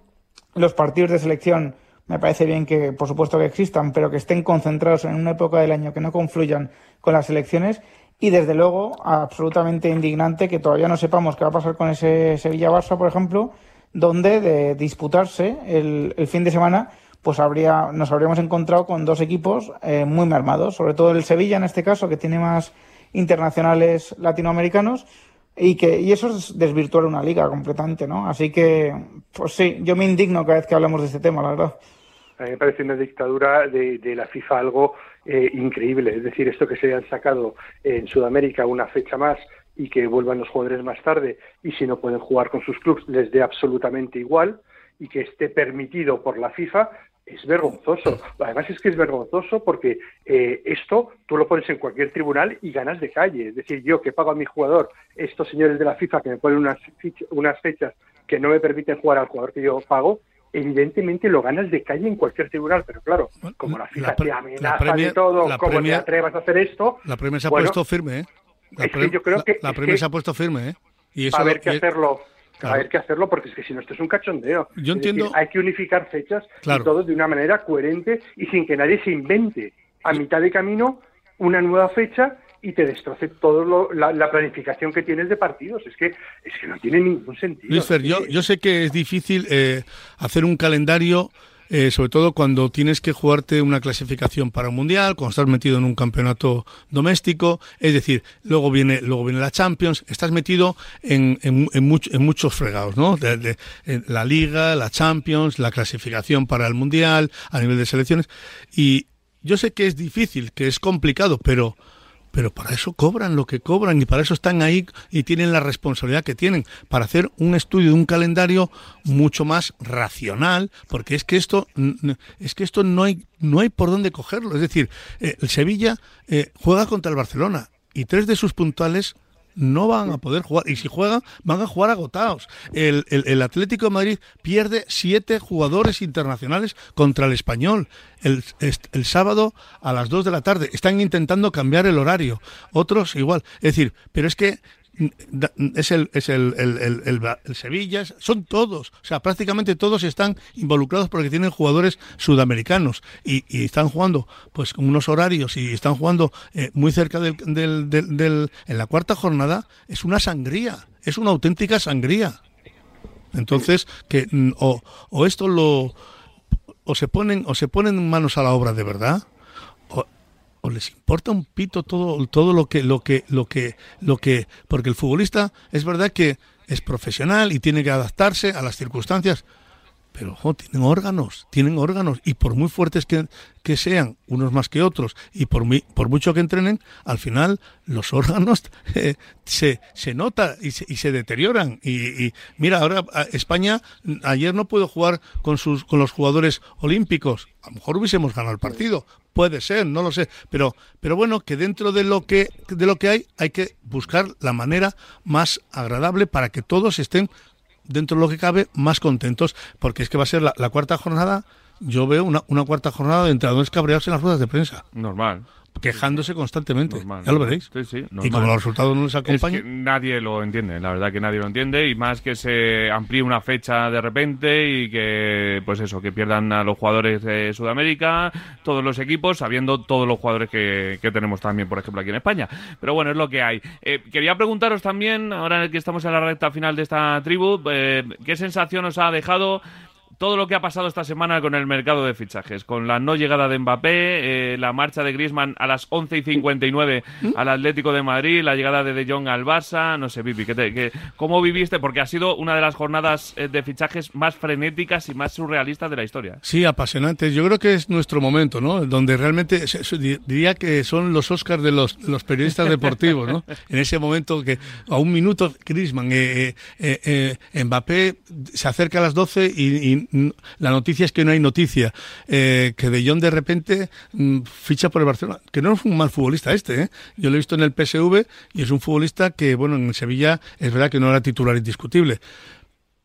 los partidos de selección me parece bien que, por supuesto, que existan, pero que estén concentrados en una época del año que no confluyan con las elecciones. Y desde luego, absolutamente indignante que todavía no sepamos qué va a pasar con ese Sevilla-Barça, por ejemplo, donde de disputarse el, fin de semana, pues habría, nos habríamos encontrado con dos equipos eh, muy mermados, sobre todo el Sevilla en este caso, que tiene más internacionales latinoamericanos, y que y eso es desvirtuar una liga completamente, ¿no? Así que, pues sí, yo me indigno cada vez que hablamos de este tema, la verdad. A mí me parece una dictadura de la FIFA algo eh, increíble. Es decir, esto que se han sacado en Sudamérica una fecha más y que vuelvan los jugadores más tarde y si no pueden jugar con sus clubes les dé absolutamente igual y que esté permitido por la FIFA es vergonzoso. Además es que es vergonzoso porque eh, esto tú lo pones en cualquier tribunal y ganas de calle. Es decir, yo que pago a mi jugador, estos señores de la FIFA que me ponen unas, unas fechas que no me permiten jugar al jugador que yo pago, evidentemente lo ganas de calle en cualquier tribunal, pero claro, como la FIFA te amenaza de todo, como te atrevas a hacer esto... La premia se ha bueno, puesto firme, ¿eh? La, es que yo creo que, la premia que se ha puesto firme, ¿eh? Y eso va a haber que hacerlo. Claro. Va a haber que hacerlo porque es que si no esto es un cachondeo. Yo Es entiendo- decir, hay que unificar fechas Claro. y todo de una manera coherente y sin que nadie se invente a mitad de camino una nueva fecha y te destroce toda la, la planificación que tienes de partidos. Es que es que no tiene ningún sentido. Luis Fer, yo, yo sé que es difícil eh, hacer un calendario, eh, sobre todo cuando tienes que jugarte una clasificación para un mundial, cuando estás metido en un campeonato doméstico, es decir, luego viene, luego viene la Champions, estás metido en, en, en much- en muchos fregados, ¿no? De- de- en la Liga, la Champions, la clasificación para el mundial, a nivel de selecciones, y yo sé que es difícil, que es complicado, pero pero para eso cobran lo que cobran y para eso están ahí y tienen la responsabilidad que tienen para hacer un estudio de un calendario mucho más racional, porque es que esto es que esto no hay no hay por dónde cogerlo, es decir, eh, el Sevilla eh, juega contra el Barcelona y tres de sus puntuales no van a poder jugar y si juegan van a jugar agotados. El, el- Atlético de Madrid pierde siete jugadores internacionales contra el español el, el sábado a las 2 de la tarde. Están intentando cambiar el horario. Otros igual. Es decir, pero es que es el, es el, el, el- Sevilla, son todos, o sea, prácticamente todos están involucrados porque tienen jugadores sudamericanos y, y están jugando pues con unos horarios y están jugando eh, muy cerca del, del, del- del- en la cuarta jornada, es una sangría, es una auténtica sangría. Entonces, que mm, o, o esto lo o se ponen o se ponen manos a la obra de verdad o les importa un pito todo todo lo que lo que lo que lo que porque el futbolista es verdad que es profesional y tiene que adaptarse a las circunstancias pero tienen órganos, tienen órganos, y por muy fuertes que, que sean, unos más que otros, y por, muy, por mucho que entrenen, al final los <laughs> órganos eh, se, se nota y se, y se deterioran. Y, y mira, ahora España ayer no pudo jugar con, sus, con los jugadores olímpicos. A lo mejor hubiésemos ganado el partido. Puede ser, no lo sé. Pero, pero bueno, que dentro de lo que, de lo que hay, hay que buscar la manera más agradable para que todos estén dentro de lo que cabe, más contentos, porque es que va a ser la, cuarta jornada, yo veo una, una cuarta jornada de entrenadores cabreados en las ruedas de prensa, Normal. Quejándose constantemente. Normal, ya lo veréis. Sí, sí, y como los resultados no les Es acompañan, que nadie lo entiende, la verdad que nadie lo entiende y más que se amplíe una fecha de repente y que, pues eso, que pierdan a los jugadores de Sudamérica, todos los equipos, sabiendo todos los jugadores que, que tenemos también, por ejemplo, aquí en España. Pero bueno, es lo que hay. Eh, quería preguntaros también, ahora que estamos en la recta final de esta tribu, eh, ¿qué sensación os ha dejado todo lo que ha pasado esta semana con el mercado de fichajes, con la no llegada de Mbappé, eh, la marcha de Griezmann a las 11 y 59 al Atlético de Madrid, la llegada de De Jong al Barça, no sé, Pipi, ¿qué te- qué- ¿cómo viviste? Porque ha sido una de las jornadas eh, de fichajes más frenéticas y más surrealistas de la historia. Sí, apasionante. Yo creo que es nuestro momento, ¿no? Donde realmente diría que son los Oscars de los, los periodistas deportivos, ¿no? <laughs> En ese momento que a un minuto Griezmann, eh, eh, eh, Mbappé se acerca a las 12 y, y, la noticia es que no hay noticia. Eh, que De Jong de repente mm, ficha por el Barcelona. Que no es un mal futbolista este, ¿eh? Yo lo he visto en el PSV y es un futbolista que, bueno, en Sevilla es verdad que no era titular indiscutible.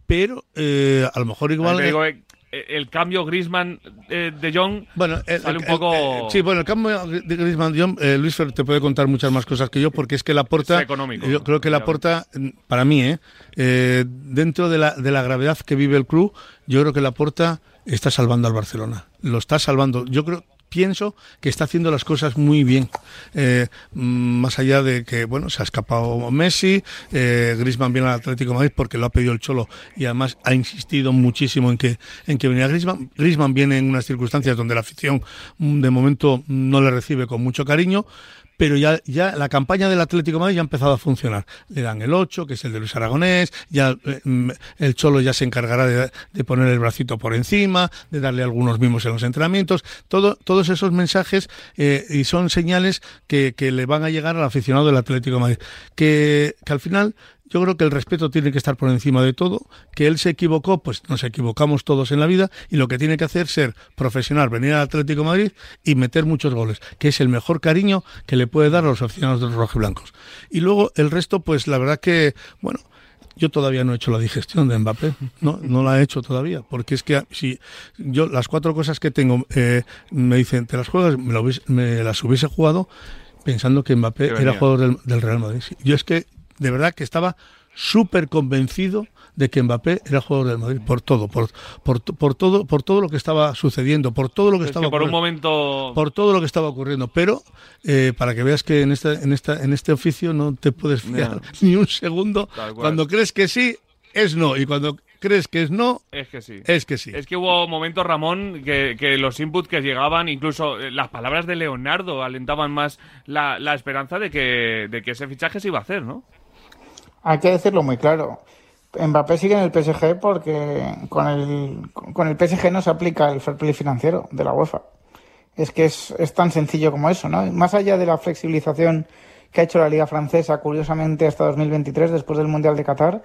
Pero eh, a lo mejor igual... Eh, eh, el cambio Griezmann eh, de Jong Bueno, el- sale un poco... el- sí, bueno, el cambio de Griezmann, yo, eh, Luis Fer te puede contar muchas más cosas que yo, porque es que la porta, Es económico, yo creo que la porta, para mí, eh, eh, dentro de la, de la gravedad que vive el club, yo creo que la porta está salvando al Barcelona, lo está salvando. Yo creo pienso que está haciendo las cosas muy bien. Eh, más allá de que, bueno, se ha escapado Messi, eh, Griezmann viene al Atlético Madrid porque lo ha pedido el Cholo y además ha insistido muchísimo en que, en que venía Griezmann. Griezmann viene en unas circunstancias donde la afición mm, de momento no le recibe con mucho cariño, pero ya, ya la campaña del Atlético Madrid ya ha empezado a funcionar. Le dan el 8, que es el de Luis Aragonés, ya eh, el Cholo ya se encargará de, poner el bracito por encima, de darle algunos mimos en los entrenamientos, todo, todos esos mensajes eh, y son señales que, que le van a llegar al aficionado del Atlético Madrid. Que, que al final yo creo que el respeto tiene que estar por encima de todo, que él se equivocó, pues nos equivocamos todos en la vida. Y lo que tiene que hacer es ser profesional, venir al Atlético de Madrid y meter muchos goles, que es el mejor cariño que le puede dar a los aficionados de los rojiblancos. Y luego el resto, pues la verdad que, bueno, yo todavía no he hecho la digestión de Mbappé, no, no la he hecho todavía, porque es que si yo las cuatro cosas que tengo eh, me dicen, te las juegas, me, lo me las hubiese jugado pensando que Mbappé era jugador del, del Real Madrid. Yo es que de verdad que estaba súper convencido de que Mbappé era jugador del Madrid por todo, por, por, por todo, por todo lo que estaba sucediendo, por todo lo que Es estaba que por un ocurriendo momento... por todo lo que estaba ocurriendo. Pero eh, para que veas que en esta, en esta, en este oficio no te puedes fiar <laughs> ni un segundo. Cuando crees que sí, es no. Y cuando crees que es no, Es que sí. es que sí. Es que hubo momentos, Ramón, que, que los inputs que llegaban, incluso eh, las palabras de Leonardo, alentaban más la, la esperanza de que, de que ese fichaje se iba a hacer, ¿no? Hay que decirlo muy claro. Mbappé sigue en el PSG porque con el, con el PSG no se aplica el fair play financiero de la UEFA. Es que es, es tan sencillo como eso, ¿no? Más allá de la flexibilización que ha hecho la Liga Francesa, curiosamente, hasta 2023, después del Mundial de Qatar,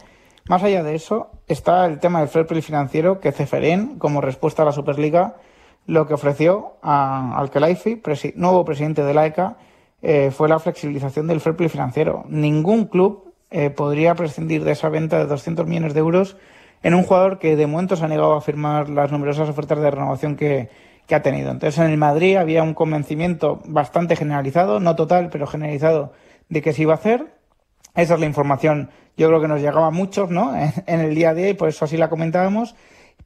más allá de eso está el tema del fair play financiero que Ceferén, como respuesta a la Superliga, lo que ofreció al Khelaifi, presi- nuevo presidente de la ECA, eh, fue la flexibilización del fair play financiero. Ningún club eh, podría prescindir de esa venta de 200 millones de euros en un jugador que de momento se ha negado a firmar las numerosas ofertas de renovación que, que ha tenido. Entonces en el Madrid había un convencimiento bastante generalizado, no total, pero generalizado, de que se iba a hacer. Esa es la información, yo creo que nos llegaba a muchos, ¿no? <laughs> En el día a día y por eso así la comentábamos.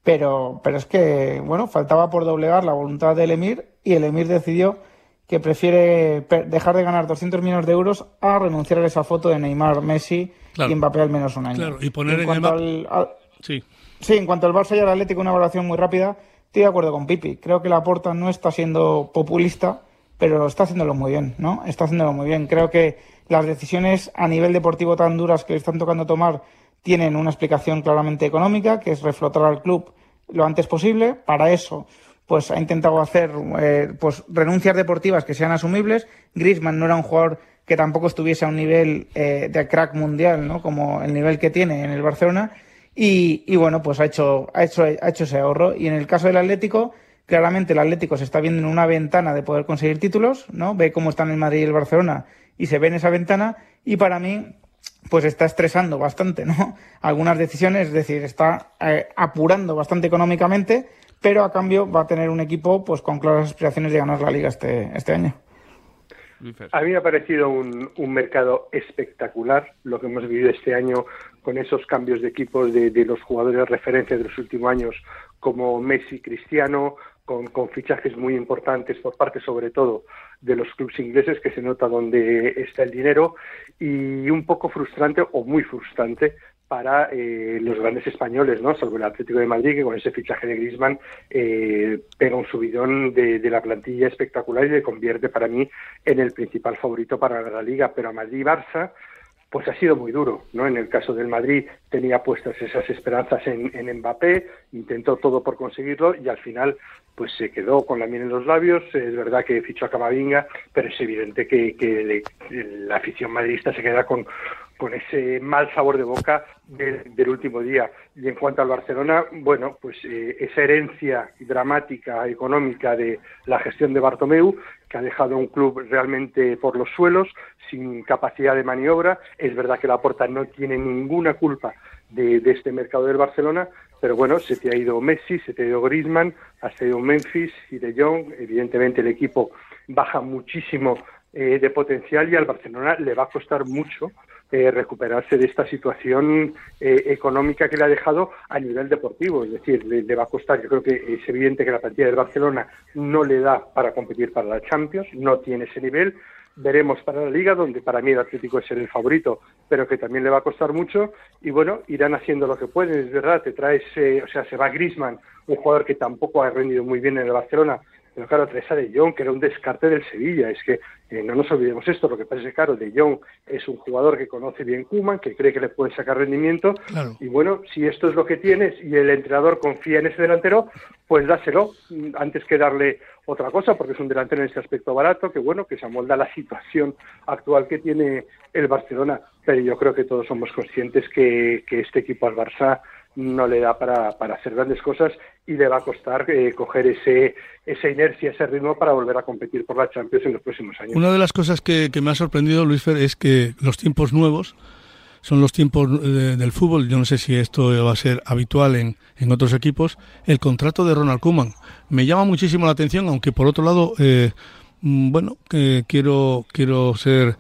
Pero, pero es que, bueno, faltaba por doblegar la voluntad del Emir y el Emir decidió que prefiere dejar de ganar 200 millones de euros a renunciar a esa foto de Neymar, Messi Claro. y Mbappé al menos un año. Claro, y poner en cuanto el al- al- Sí. Sí, en cuanto al Barça y al Atlético, una valoración muy rápida. Estoy de acuerdo con Pipi. Creo que la Porta no está siendo populista, pero está haciéndolo muy bien, ¿no? Está haciéndolo muy bien. Creo que las decisiones a nivel deportivo tan duras que le están tocando tomar tienen una explicación claramente económica, que es reflotar al club lo antes posible. Para eso, pues ha intentado hacer eh, pues renuncias deportivas que sean asumibles. Griezmann no era un jugador que tampoco estuviese a un nivel eh, de crack mundial, ¿no? Como el nivel que tiene en el Barcelona. Y, y bueno, pues ha hecho, ha, hecho, ha hecho ese ahorro. Y en el caso del Atlético, claramente el Atlético se está viendo en una ventana de poder conseguir títulos, ¿no? Ve cómo están el Madrid y el Barcelona y se ve en esa ventana. Y para mí, pues está estresando bastante, ¿no? <laughs> Algunas decisiones, es decir, está eh, apurando bastante económicamente, pero a cambio va a tener un equipo pues con claras aspiraciones de ganar la liga este, este año. A mí me ha parecido un, un mercado espectacular lo que hemos vivido este año con esos cambios de equipos de, de los jugadores de referencia de los últimos años como Messi, Cristiano, con, con fichajes muy importantes por parte sobre todo de los clubes ingleses que se nota dónde está el dinero y un poco frustrante o muy frustrante para eh, los grandes españoles, ¿no? Salvo el Atlético de Madrid, que con ese fichaje de Griezmann eh, pega un subidón de, de la plantilla espectacular y le convierte para mí en el principal favorito para la Liga. Pero a Madrid Barça, pues ha sido muy duro, ¿no? En el caso del Madrid tenía puestas esas esperanzas en, en Mbappé, intentó todo por conseguirlo y al final pues se quedó con la miel en los labios. Es verdad que fichó a Camavinga, pero es evidente que, la afición madridista se queda con, con ese mal sabor de boca del, del último día. Y en cuanto al Barcelona, bueno, pues eh, esa herencia dramática económica de la gestión de Bartomeu, que ha dejado un club realmente por los suelos, sin capacidad de maniobra. Es verdad que la Porta no tiene ninguna culpa de, este mercado del Barcelona, pero bueno, se te ha ido Messi, se te ha ido Griezmann, has ido Memphis y De Jong, evidentemente el equipo baja muchísimo eh, de potencial y al Barcelona le va a costar mucho eh, recuperarse de esta situación eh, económica que le ha dejado a nivel deportivo. Es decir, le, va a costar, yo creo que es evidente que la plantilla del Barcelona no le da para competir para la Champions, no tiene ese nivel. Veremos para la Liga, donde para mí el Atlético es el favorito, pero que también le va a costar mucho. Y bueno, irán haciendo lo que pueden, es verdad. Te traes, eh, o sea, se va Griezmann, un jugador que tampoco ha rendido muy bien en el Barcelona, pero claro, traes a De Jong, que era un descarte del Sevilla. Es que eh, no nos olvidemos esto. Lo que pasa es que, claro, De Jong es un jugador que conoce bien Kuman, que cree que le puede sacar rendimiento. Claro. Y bueno, si esto es lo que tienes y el entrenador confía en ese delantero, pues dáselo mm, antes que darle otra cosa, porque es un delantero en ese aspecto barato, que bueno, que se amolda a la situación actual que tiene el Barcelona. Pero yo creo que todos somos conscientes que, que este equipo al Barça no le da para, para hacer grandes cosas y le va a costar eh, coger ese, esa inercia, ese ritmo para volver a competir por la Champions en los próximos años. Una de las cosas que, que me ha sorprendido, Luis Fer, es que los tiempos nuevos son los tiempos de- del fútbol. Yo no sé si esto va a ser habitual en, en otros equipos. El contrato de Ronald Koeman me llama muchísimo la atención, aunque por otro lado, eh, mm, bueno, quiero quiero ser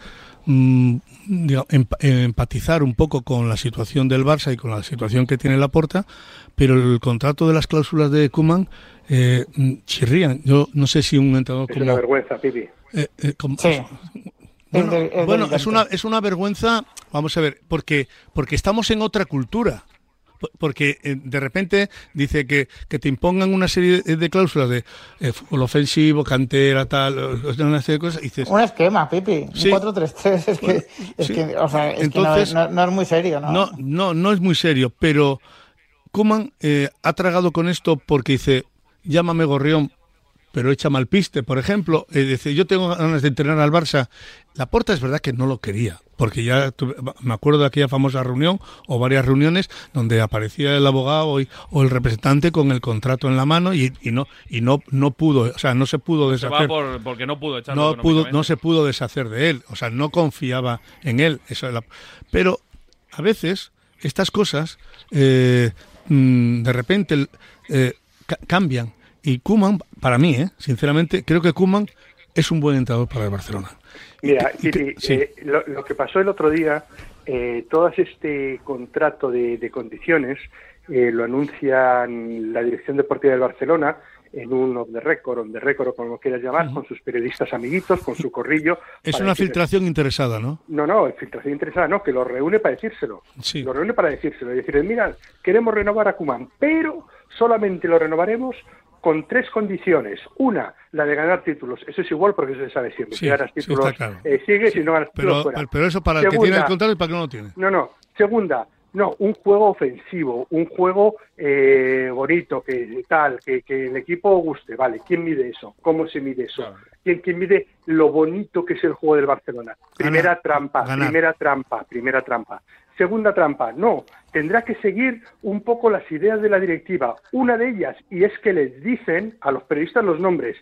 mm, diga- emp- eh, empatizar un poco con la situación del Barça y con la situación que tiene Laporta, pero el contrato de las cláusulas de Koeman eh, mm, chirrían. Yo no sé si un entrenador Es como una vergüenza, Pipi. eh, eh, como- Sí. bueno, Es bueno, es una es una vergüenza, vamos a ver, porque porque estamos en otra cultura. Porque eh, de repente dice que, que te impongan una serie de, cláusulas de eh, fútbol ofensivo, cantera, tal, una serie de cosas, y dices, Un esquema, Pipi. Sí. Un 4-3-3. Es que, es sí. que, o sea, es Entonces- que no, es- no- no es muy serio, ¿no? no, no, no es muy serio, pero Kuman ha tragado con esto porque dice, llámame gorrión, pero echa mal piste, por ejemplo. Eh, dice, yo tengo ganas de entrenar al Barça. La Porta es verdad que no lo quería, porque ya tuve- me acuerdo de aquella famosa reunión o varias reuniones donde aparecía el abogado y- o el representante con el contrato en la mano y, y no y no no pudo, o sea, no se pudo Se va deshacer por, porque no pudo echarlo no pudo no se pudo deshacer de él o sea no confiaba en él eso pero a veces estas cosas eh, mm, de repente eh, ca- cambian. Y Kuman para mí eh, sinceramente creo que Kuman es un buen entrenador para el Barcelona Mira, sí. eh, lo, lo que pasó el otro día, eh, todo este contrato de, de condiciones eh, lo anuncian la Dirección Deportiva del Barcelona en un off the record, on the record o como lo quieras llamar, con sus periodistas amiguitos, con su corrillo. <laughs> es una filtración interesada no No, no, filtración interesada, no, que lo reúne para decírselo. Sí. Lo reúne para decírselo. Y decirle, mira, queremos renovar a Kuman, pero solamente lo renovaremos con tres condiciones. Una, la de ganar títulos. Eso es igual porque eso se sabe siempre. Sí, si ganas sí, títulos, está claro. eh, sigues, no ganas títulos, pero, fuera. pero, eso para el que tiene el contrato y para el que no lo tiene no, no. Segunda, no, un juego ofensivo, un juego eh, bonito, que tal, que, que el equipo guste. Vale, ¿quién mide eso? ¿Cómo se mide eso? ¿Quién, quién mide lo bonito que es el juego del Barcelona? Primera trampa, ganar. primera trampa, primera trampa. Segunda trampa, no, tendrá que seguir un poco las ideas de la directiva. Una de ellas, y es que les dicen a los periodistas los nombres,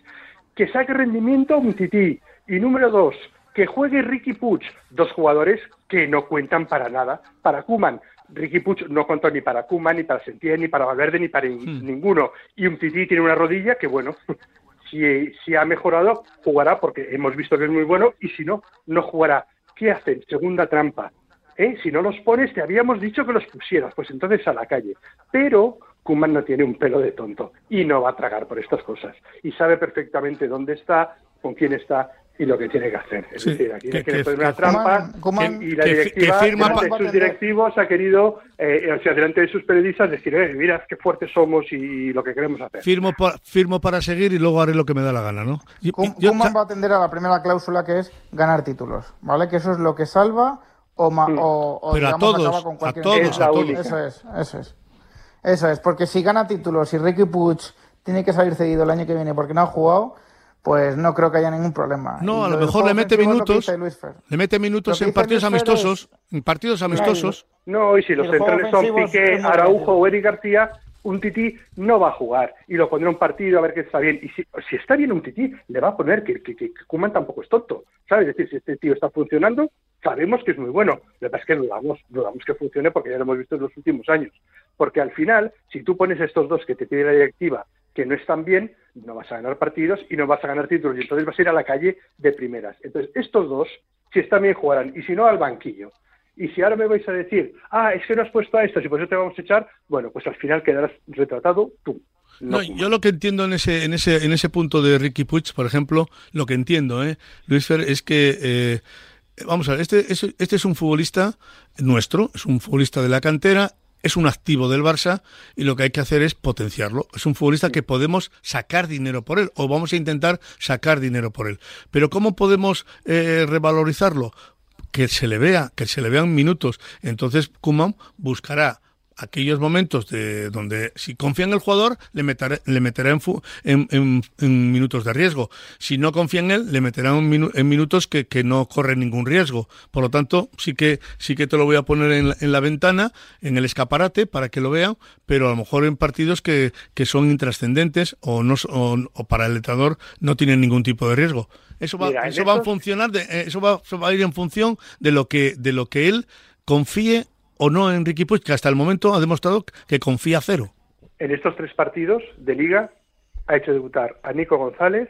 que saque rendimiento un tití. Y número dos, que juegue Ricky Puig, dos jugadores que no cuentan para nada. Para Kuman, Ricky Puig no contó ni para Kuman, ni para Setién, ni para Valverde, ni para in- ninguno. Y un tití tiene una rodilla que, bueno, <laughs> si, si ha mejorado, jugará porque hemos visto que es muy bueno, y si no, no jugará. ¿Qué hacen? Segunda trampa. ¿Eh? Si no los pones, te habíamos dicho que los pusieras, pues entonces a la calle. Pero Kuman no tiene un pelo de tonto y no va a tragar por estas cosas. Y sabe perfectamente dónde está, con quién está y lo que tiene que hacer. Es Sí, decir, aquí que- que- poner una que- trampa Koeman- Koeman- y la que- que directiva, firma de sus directivos, ha querido, eh, o sea, delante de sus periodistas, decir, eh, mira, qué fuertes somos y lo que queremos hacer. firmo pa- firmo para seguir y luego haré lo que me da la gana no yo- Koeman va a atender a la primera cláusula que es ganar títulos, ¿vale? Que eso es lo que salva o, ma- o, o, Pero a digamos, todos, acaba con a cualquier todos, a todos. Eso es, eso es. Eso es, porque si gana títulos y Ricky Puig tiene que salir cedido el año que viene porque no ha jugado, pues no creo que haya ningún problema. No, a lo mejor le mete que minutos. Le mete minutos que en partidos amistosos. En partidos amistosos. No, y si los Y centrales son Piqué, Araujo o Eric García, un tití no va a jugar y lo pondrá un partido a ver que está bien. Y si, si está bien un tití, le va a poner que, que, que Koeman tampoco es tonto. ¿Sabes? Es decir, si este tío está funcionando, sabemos que es muy bueno. Lo que pasa es que dudamos, dudamos que funcione porque ya lo hemos visto en los últimos años. porque al final, si tú pones estos dos que te pide la directiva que no están bien, no vas a ganar partidos y no vas a ganar títulos y entonces vas a ir a la calle de primeras. Entonces, estos dos, si están bien, jugarán y si no, al banquillo. Y si ahora me vais a decir, ah, es que no has puesto a estos y por eso te vamos a echar, bueno, pues al final quedarás retratado tú. No, yo lo que entiendo en ese, en ese, en ese punto de Ricky Puig, por ejemplo, lo que entiendo, ¿eh? Luis Fer, es que eh, vamos a ver, este, es- este es un futbolista nuestro, es un futbolista de la cantera, es un activo del Barça y lo que hay que hacer es potenciarlo. Es un futbolista que podemos sacar dinero por él o vamos a intentar sacar dinero por él. Pero ¿cómo podemos eh, revalorizarlo? Que se le vea, que se le vean minutos. Entonces Kuman buscará aquellos momentos de donde si confía en el jugador le meterá, le meterá en, fu- en, en- en minutos de riesgo. Si no confía en él le meterá en, minu- en minutos que, que no corren ningún riesgo. Por lo tanto sí que sí que te lo voy a poner en la, en la ventana, en el escaparate para que lo vean, pero a lo mejor en partidos que, que son intrascendentes o no o, o para el entrenador no tienen ningún tipo de riesgo. Eso va, Mira, eso va a funcionar, de, eh, eso va, eso va a ir en función de lo que de lo que él confíe o no en Ricky Puig, que hasta el momento ha demostrado que confía cero. En estos tres partidos de liga ha hecho debutar a Nico González,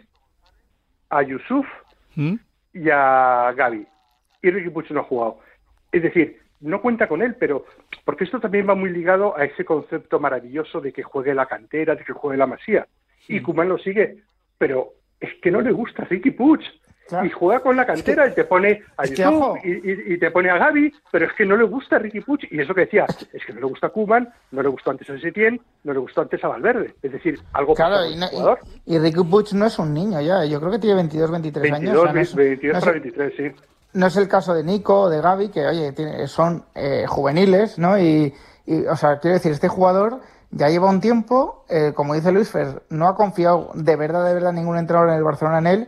a Yusuf ¿Mm? y a Gaby. Y Ricky Puig no ha jugado. Es decir, no cuenta con él, pero porque esto también va muy ligado a ese concepto maravilloso de que juegue la cantera, de que juegue la masía. Y Kuman lo sigue, pero es que no le gusta Ricky Puig. Y juega con la cantera y te pone a es que, y, y- y te pone a Gaby, pero es que no le gusta a Ricky Puig. Y eso que decía, es que no le gusta a Kuman, no le gustó antes a Setién, no le gustó antes a Valverde. Es decir, algo pasa Claro, con y, el no- jugador. y, Ricky Puig no es un niño ya, yo creo que tiene 22, 23 años. 22, o sea, no es- 22 no es- para 23, sí. no es el caso de Nico o de Gaby, que oye, tiene- son eh, juveniles, ¿no? Y, y, o sea, quiero decir, este jugador ya lleva un tiempo, eh, como dice Luis Fer, no ha confiado de verdad, de verdad ningún entrenador en el Barcelona en él.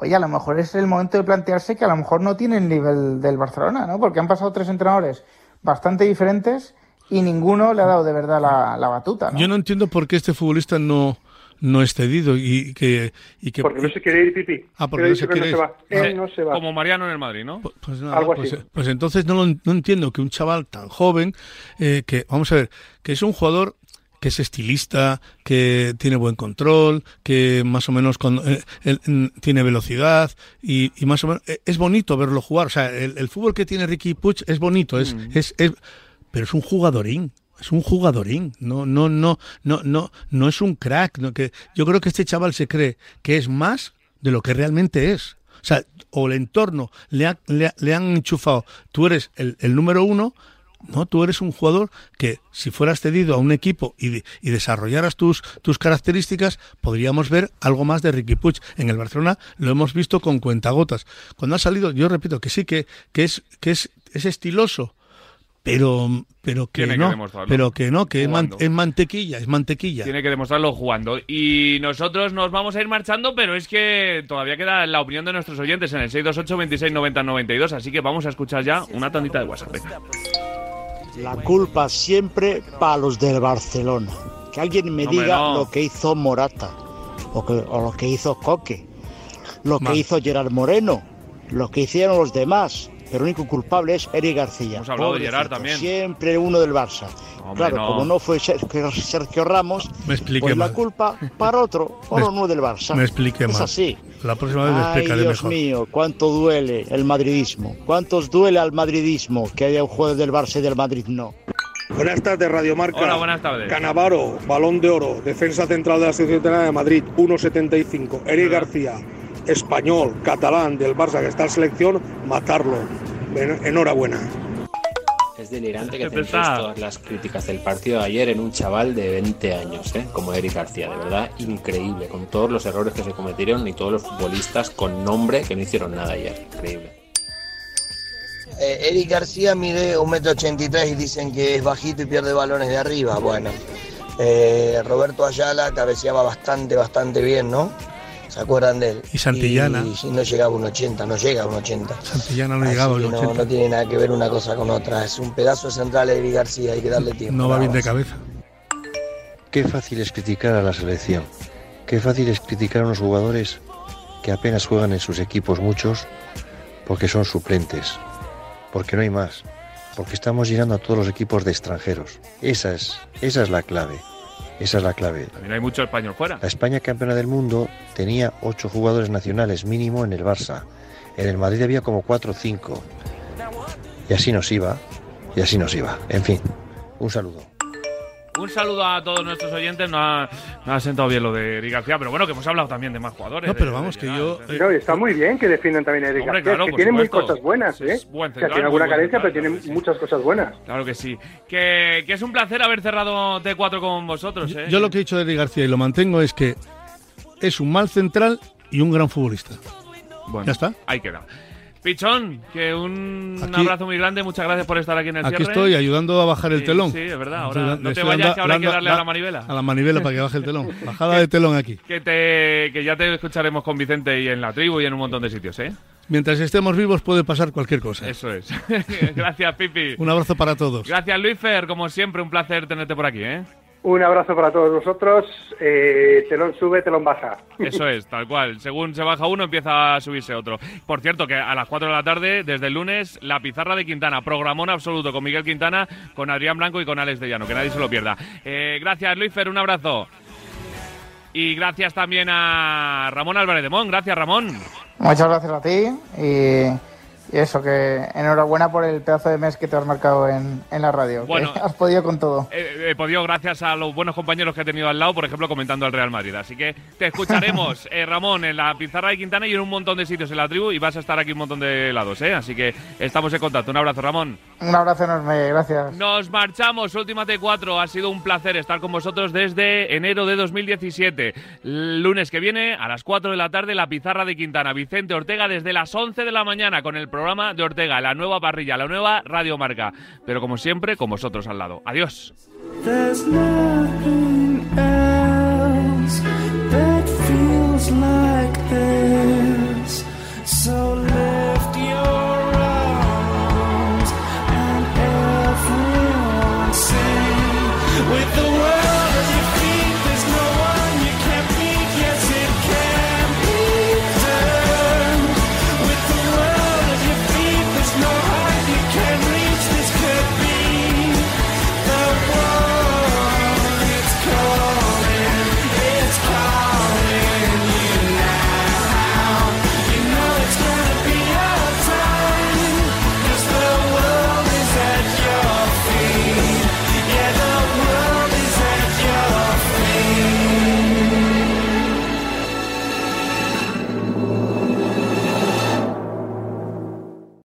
Oye, a lo mejor es el momento de plantearse que a lo mejor no tiene el nivel del Barcelona, ¿no? Porque han pasado tres entrenadores bastante diferentes y ninguno le ha dado de verdad la, la batuta, ¿no? Yo no entiendo por qué este futbolista no no es cedido y que y que Porque no se quiere ir Pipi. Ah, porque no se quiere no se ir. va. Él no se va. Como Mariano en el Madrid, ¿no? Pues nada, Algo pues, así. pues entonces no, lo- no entiendo que un chaval tan joven, eh, que vamos a ver, que es un jugador que es estilista, que tiene buen control, que más o menos con- eh, mm, tiene velocidad y, y más o menos eh, es bonito verlo jugar. O sea, el, el fútbol que tiene Ricky Puig es bonito, es, Mm. es, es- pero es un jugadorín. Es un jugadorín, no, no, no, no, no, no es un crack. No, que yo creo que este chaval se cree que es más de lo que realmente es. O sea, o el entorno le, ha- le, le han enchufado, tú eres el, el número uno, no, tú eres un jugador que si fueras cedido a un equipo y, y desarrollaras tus, tus características, podríamos ver algo más de Ricky Puig. En el Barcelona lo hemos visto con cuentagotas. Cuando ha salido, yo repito que sí, que, que es, que es, es estiloso, pero, pero que Tiene que no, demostrarlo. pero que no, que es, man- Jugando. es mantequilla, es mantequilla. Tiene que demostrarlo jugando. Y nosotros nos vamos a ir marchando, pero es que todavía queda la opinión de nuestros oyentes en el 628 26 90 92. Así que vamos a escuchar ya una tandita de WhatsApp. La culpa siempre para los del Barcelona. Que alguien me diga no. lo que hizo Morata, o, que- o lo que hizo Coque, lo que hizo Gerard Moreno, lo que hicieron los demás. Pero el único culpable es Eric García. Hemos hablado de Gerard también. Siempre uno del Barça. Hombre, claro, no. como no fue Sergio, Ramos, Me pues mal. la culpa para otro, <laughs> para uno del Barça. Me expliqué es mal. así. La próxima vez me Ay, explicaré Dios mejor. mío, cuánto duele el madridismo. ¿Cuántos duele al madridismo que haya un juego del Barça y del Madrid no? Buenas tardes, Radio Marca. Hola, buenas tardes. Canavaro, balón de oro, defensa central de la Selección de Madrid, 1.75. Eric García, español, catalán del Barça que está en selección, matarlo. En- Enhorabuena. Es delirante que está- todas las críticas del partido de ayer en un chaval de 20 años, ¿eh? como Eric García. De verdad, increíble, con todos los errores que se cometieron y todos los futbolistas con nombre que no hicieron nada ayer. Increíble. Eh, Eric García mide 1,83m y dicen que es bajito y pierde balones de arriba. Bueno, eh, Roberto Ayala cabeceaba bastante, bastante bien, ¿no? ¿Se acuerdan de él? Y Santillana. Y, y no llegaba a un 80, no llega a un 80. Santillana no Así llegaba no, 80. no tiene nada que ver una cosa con otra. Es un pedazo de central Eric García, hay que darle tiempo. No va bien de cabeza. Qué fácil es criticar a la selección. Qué fácil es criticar a unos jugadores que apenas juegan en sus equipos muchos porque son suplentes. Porque no hay más. porque estamos llenando a todos los equipos de extranjeros. Esa es, esa es la clave. Esa es la clave. También hay mucho español fuera. La España campeona del mundo tenía ocho jugadores nacionales mínimo en el Barça. En el Madrid había como cuatro o cinco. Y así nos iba. Y así nos iba. En fin, un saludo. Un saludo a todos nuestros oyentes. No ha, no ha sentado bien lo de Eric García, pero bueno, que hemos hablado también de más jugadores. No, pero vamos, de que yo... No, está muy bien que defiendan también a Eric Hombre, García, claro, que tiene muy supuesto. cosas buenas, ¿eh? Es buen o sea, central, tiene alguna muy carencia, pero tiene sí. muchas cosas buenas. Claro que sí. Que, que es un placer haber cerrado T4 con vosotros, ¿eh? Yo lo que he dicho de Eric García y lo mantengo es que es un mal central y un gran futbolista. Bueno, Ya está. Ahí queda. Pichón, que un Aquí- abrazo muy grande. Muchas gracias por estar aquí en el Aquí cierre. estoy ayudando a bajar el telón. Sí, es verdad. Ahora no te vayas, que ahora hay que darle a la manivela. A la manivela para que baje el telón. <laughs> Bajada de telón aquí. Que, te, que ya te escucharemos con Vicente y en la tribu y en un montón de sitios, ¿eh? Mientras estemos vivos puede pasar cualquier cosa. Eso es. <laughs> Gracias, Pipi. Un abrazo para todos. Gracias, Luisfer. Como siempre, un placer tenerte por aquí, ¿eh? Un abrazo para todos vosotros. Eh, telón sube, telón baja. Eso es, tal cual. Según se baja uno, empieza a subirse otro. Por cierto, que a las 4 de la tarde, desde el lunes, la pizarra de Quintana. Programón absoluto con Miguel Quintana, con Adrián Blanco y con Alex de Llano. Que nadie se lo pierda. Eh, gracias, Luisfer. Un abrazo. Y gracias también a Ramón Álvarez de Mon. Gracias, Ramón. Muchas gracias a ti y, y eso, que enhorabuena por el pedazo de mes que te has marcado en, en la radio. que Bueno. <laughs> has podido con todo. He, he podido gracias a los buenos compañeros que he tenido al lado, por ejemplo, comentando al Real Madrid. Así que te escucharemos, <laughs> eh, Ramón, en la pizarra de Quintana y en un montón de sitios en la tribu y vas a estar aquí un montón de lados, ¿eh? Así que estamos en contacto. Un abrazo, Ramón. Un abrazo enorme, gracias. Nos marchamos, última T4. Ha sido un placer estar con vosotros desde enero de 2017. Lunes que viene, a las 4 de la tarde, la pizarra de Quintana. Vicente Ortega desde las 11 de la mañana con el programa de Ortega, la nueva parrilla, la nueva Radio Marca. Pero como siempre, con vosotros al lado. Adiós.